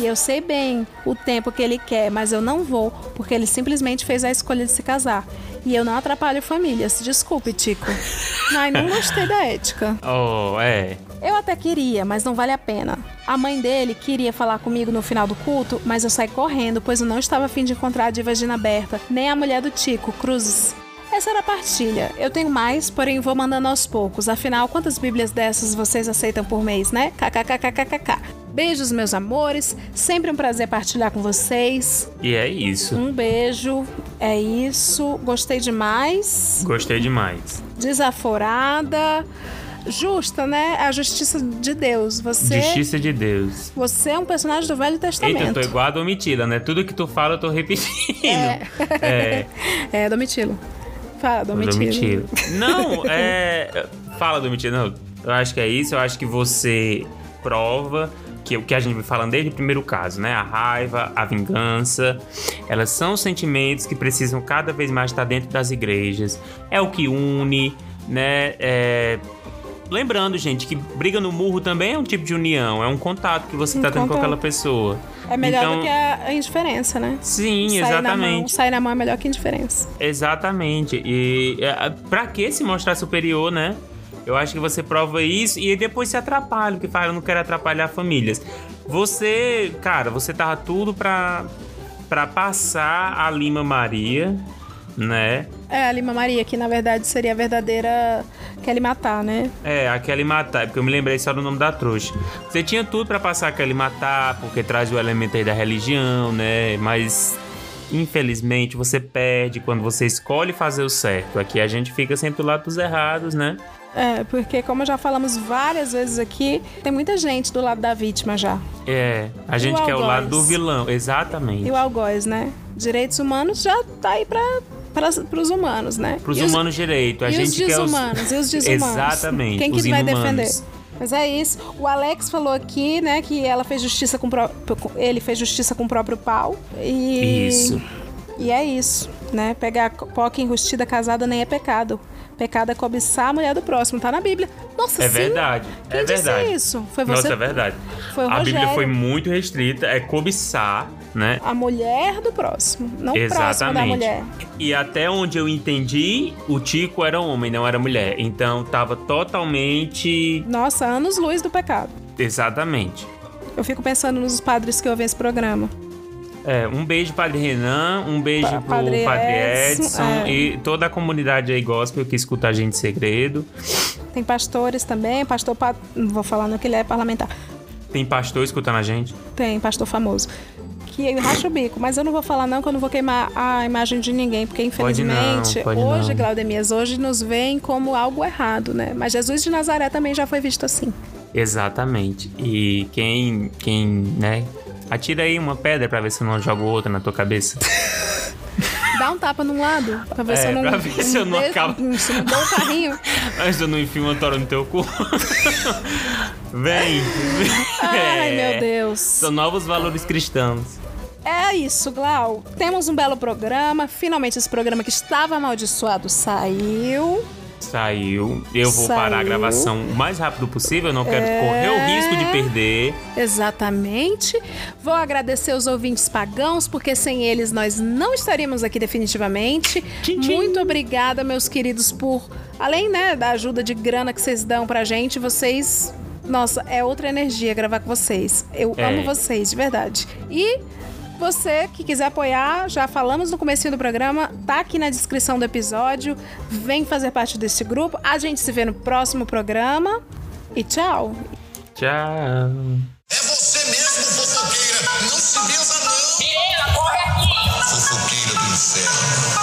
E eu sei bem o tempo que ele quer, mas eu não vou, porque ele simplesmente fez a escolha de se casar. E eu não atrapalho famílias. Desculpe, Tico. Ai, não gostei da ética. Oh, é. Eu até queria, mas não vale a pena. A mãe dele queria falar comigo no final do culto, mas eu saí correndo, pois eu não estava afim de encontrar a diva Gina Berta, nem a mulher do Tico, Cruzes. Essa era a partilha. Eu tenho mais, porém vou mandando aos poucos. Afinal, quantas bíblias dessas vocês aceitam por mês, né? KKKKKK. Beijos, meus amores. Sempre um prazer partilhar com vocês. E é isso. Um beijo. É isso. Gostei demais. Gostei demais. Desaforada. Justa, né? A justiça de Deus. Você. Justiça de Deus. Você é um personagem do Velho Testamento. Eita, eu tô igual a Domitila, né? Tudo que tu fala, eu tô repetindo. É. É. [laughs] É, Domitilo. Fala, Domitilo. Domitila. Não, é. Fala, Domitila. Não, eu acho que é isso. Eu acho que você prova que o que a gente vem falando desde o primeiro caso, né? A raiva, a vingança, elas são sentimentos que precisam cada vez mais estar dentro das igrejas. É o que une, né? É... Lembrando, gente, que briga no murro também é um tipo de união, é um contato que você Um tá tendo com contato. aquela pessoa. É melhor Então- do que a, indiferença, né? Sim, Sair Na mão, exatamente. sair na mão é melhor que indiferença. Exatamente. E é, pra que se mostrar superior, né? Eu acho que você prova isso e depois se atrapalha, porque fala, eu não quero atrapalhar famílias. Você, cara, você tava tudo pra, pra passar a Lima Maria, né? É, a Lima Maria, que na verdade seria a verdadeira Kelly Matar, né? É, a Kelly Matar, porque eu me lembrei só do nome da trouxa. Você tinha tudo pra passar a Kelly Matar, porque traz o elemento aí da religião, né? Mas infelizmente você perde quando você escolhe fazer o certo. Aqui a gente fica sempre do lado dos errados, né? É, porque como já falamos várias vezes aqui, tem muita gente do lado da vítima já. É, a gente quer o lado do vilão, exatamente. E o algoz, né? Direitos humanos já tá aí pra, pra, pros humanos, né? E os- humanos direito, a e gente os quer os desumanos, e os [laughs] desumanos. Exatamente. Quem que os vai inumanos. defender? Mas é isso. O Alex falou aqui, né, que ela fez justiça com o pró- ele fez justiça com o próprio pau. E Isso. E é isso, né? Pegar poca enrustida casada nem é pecado. Pecado é cobiçar a mulher do próximo, tá na Bíblia. Nossa, É sim. verdade, Quem é disse verdade. isso? Foi você? Nossa, é verdade. Foi o a Bíblia foi muito restrita, é cobiçar, né? A mulher do próximo, não o próximo da Exatamente. mulher. E até onde eu entendi, o Tico era homem, não era mulher. Então tava totalmente. Nossa, anos luz do pecado. Exatamente. Eu fico pensando nos padres que ouvem esse programa. É, um beijo Padre Renan, um beijo Pa- pro Padre Padre Edson, Edson é. e toda a comunidade aí gospel que escuta a gente em segredo. Tem pastores também, pastor. Pa... Não vou falar no que ele é parlamentar. Tem pastor escutando a gente. Tem pastor famoso. Que racha o bico, mas eu não vou falar não, que eu não vou queimar a imagem de ninguém, porque Pode não, infelizmente pode hoje, não. Glaudemias, hoje nos veem como algo errado, né? Mas Jesus de Nazaré também já foi visto assim. Exatamente. E quem, quem, né? Atira aí uma pedra pra ver se não jogo outra na tua cabeça. [laughs] Dá um tapa num lado, pra ver É, se eu não. pra ver se eu não acabo. Se não dou um carrinho. [laughs] Mas eu não enfio uma tora no teu cu. [laughs] Vem. Ai, É. meu Deus. São novos valores cristãos. É isso, Glau. Temos um belo programa. Finalmente esse programa que estava amaldiçoado saiu. Saiu. Eu vou parar a Saiu. gravação o mais rápido possível. Eu não quero É. correr o risco de perder. Exatamente. Vou agradecer os ouvintes pagãos, porque sem eles nós não estaríamos aqui definitivamente. Muito obrigada, meus queridos, por além né, da ajuda de grana que vocês dão pra gente, vocês. Nossa, é outra energia gravar com vocês. Eu É. amo vocês, de verdade. E você que quiser apoiar, já falamos no começo do programa, tá aqui na descrição do episódio. Vem fazer parte desse grupo. A gente se vê no próximo programa. E tchau. Tchau. É você mesmo, fofoqueira. Não se benza, não. Menina, corre aqui! Fofoqueira do inferno.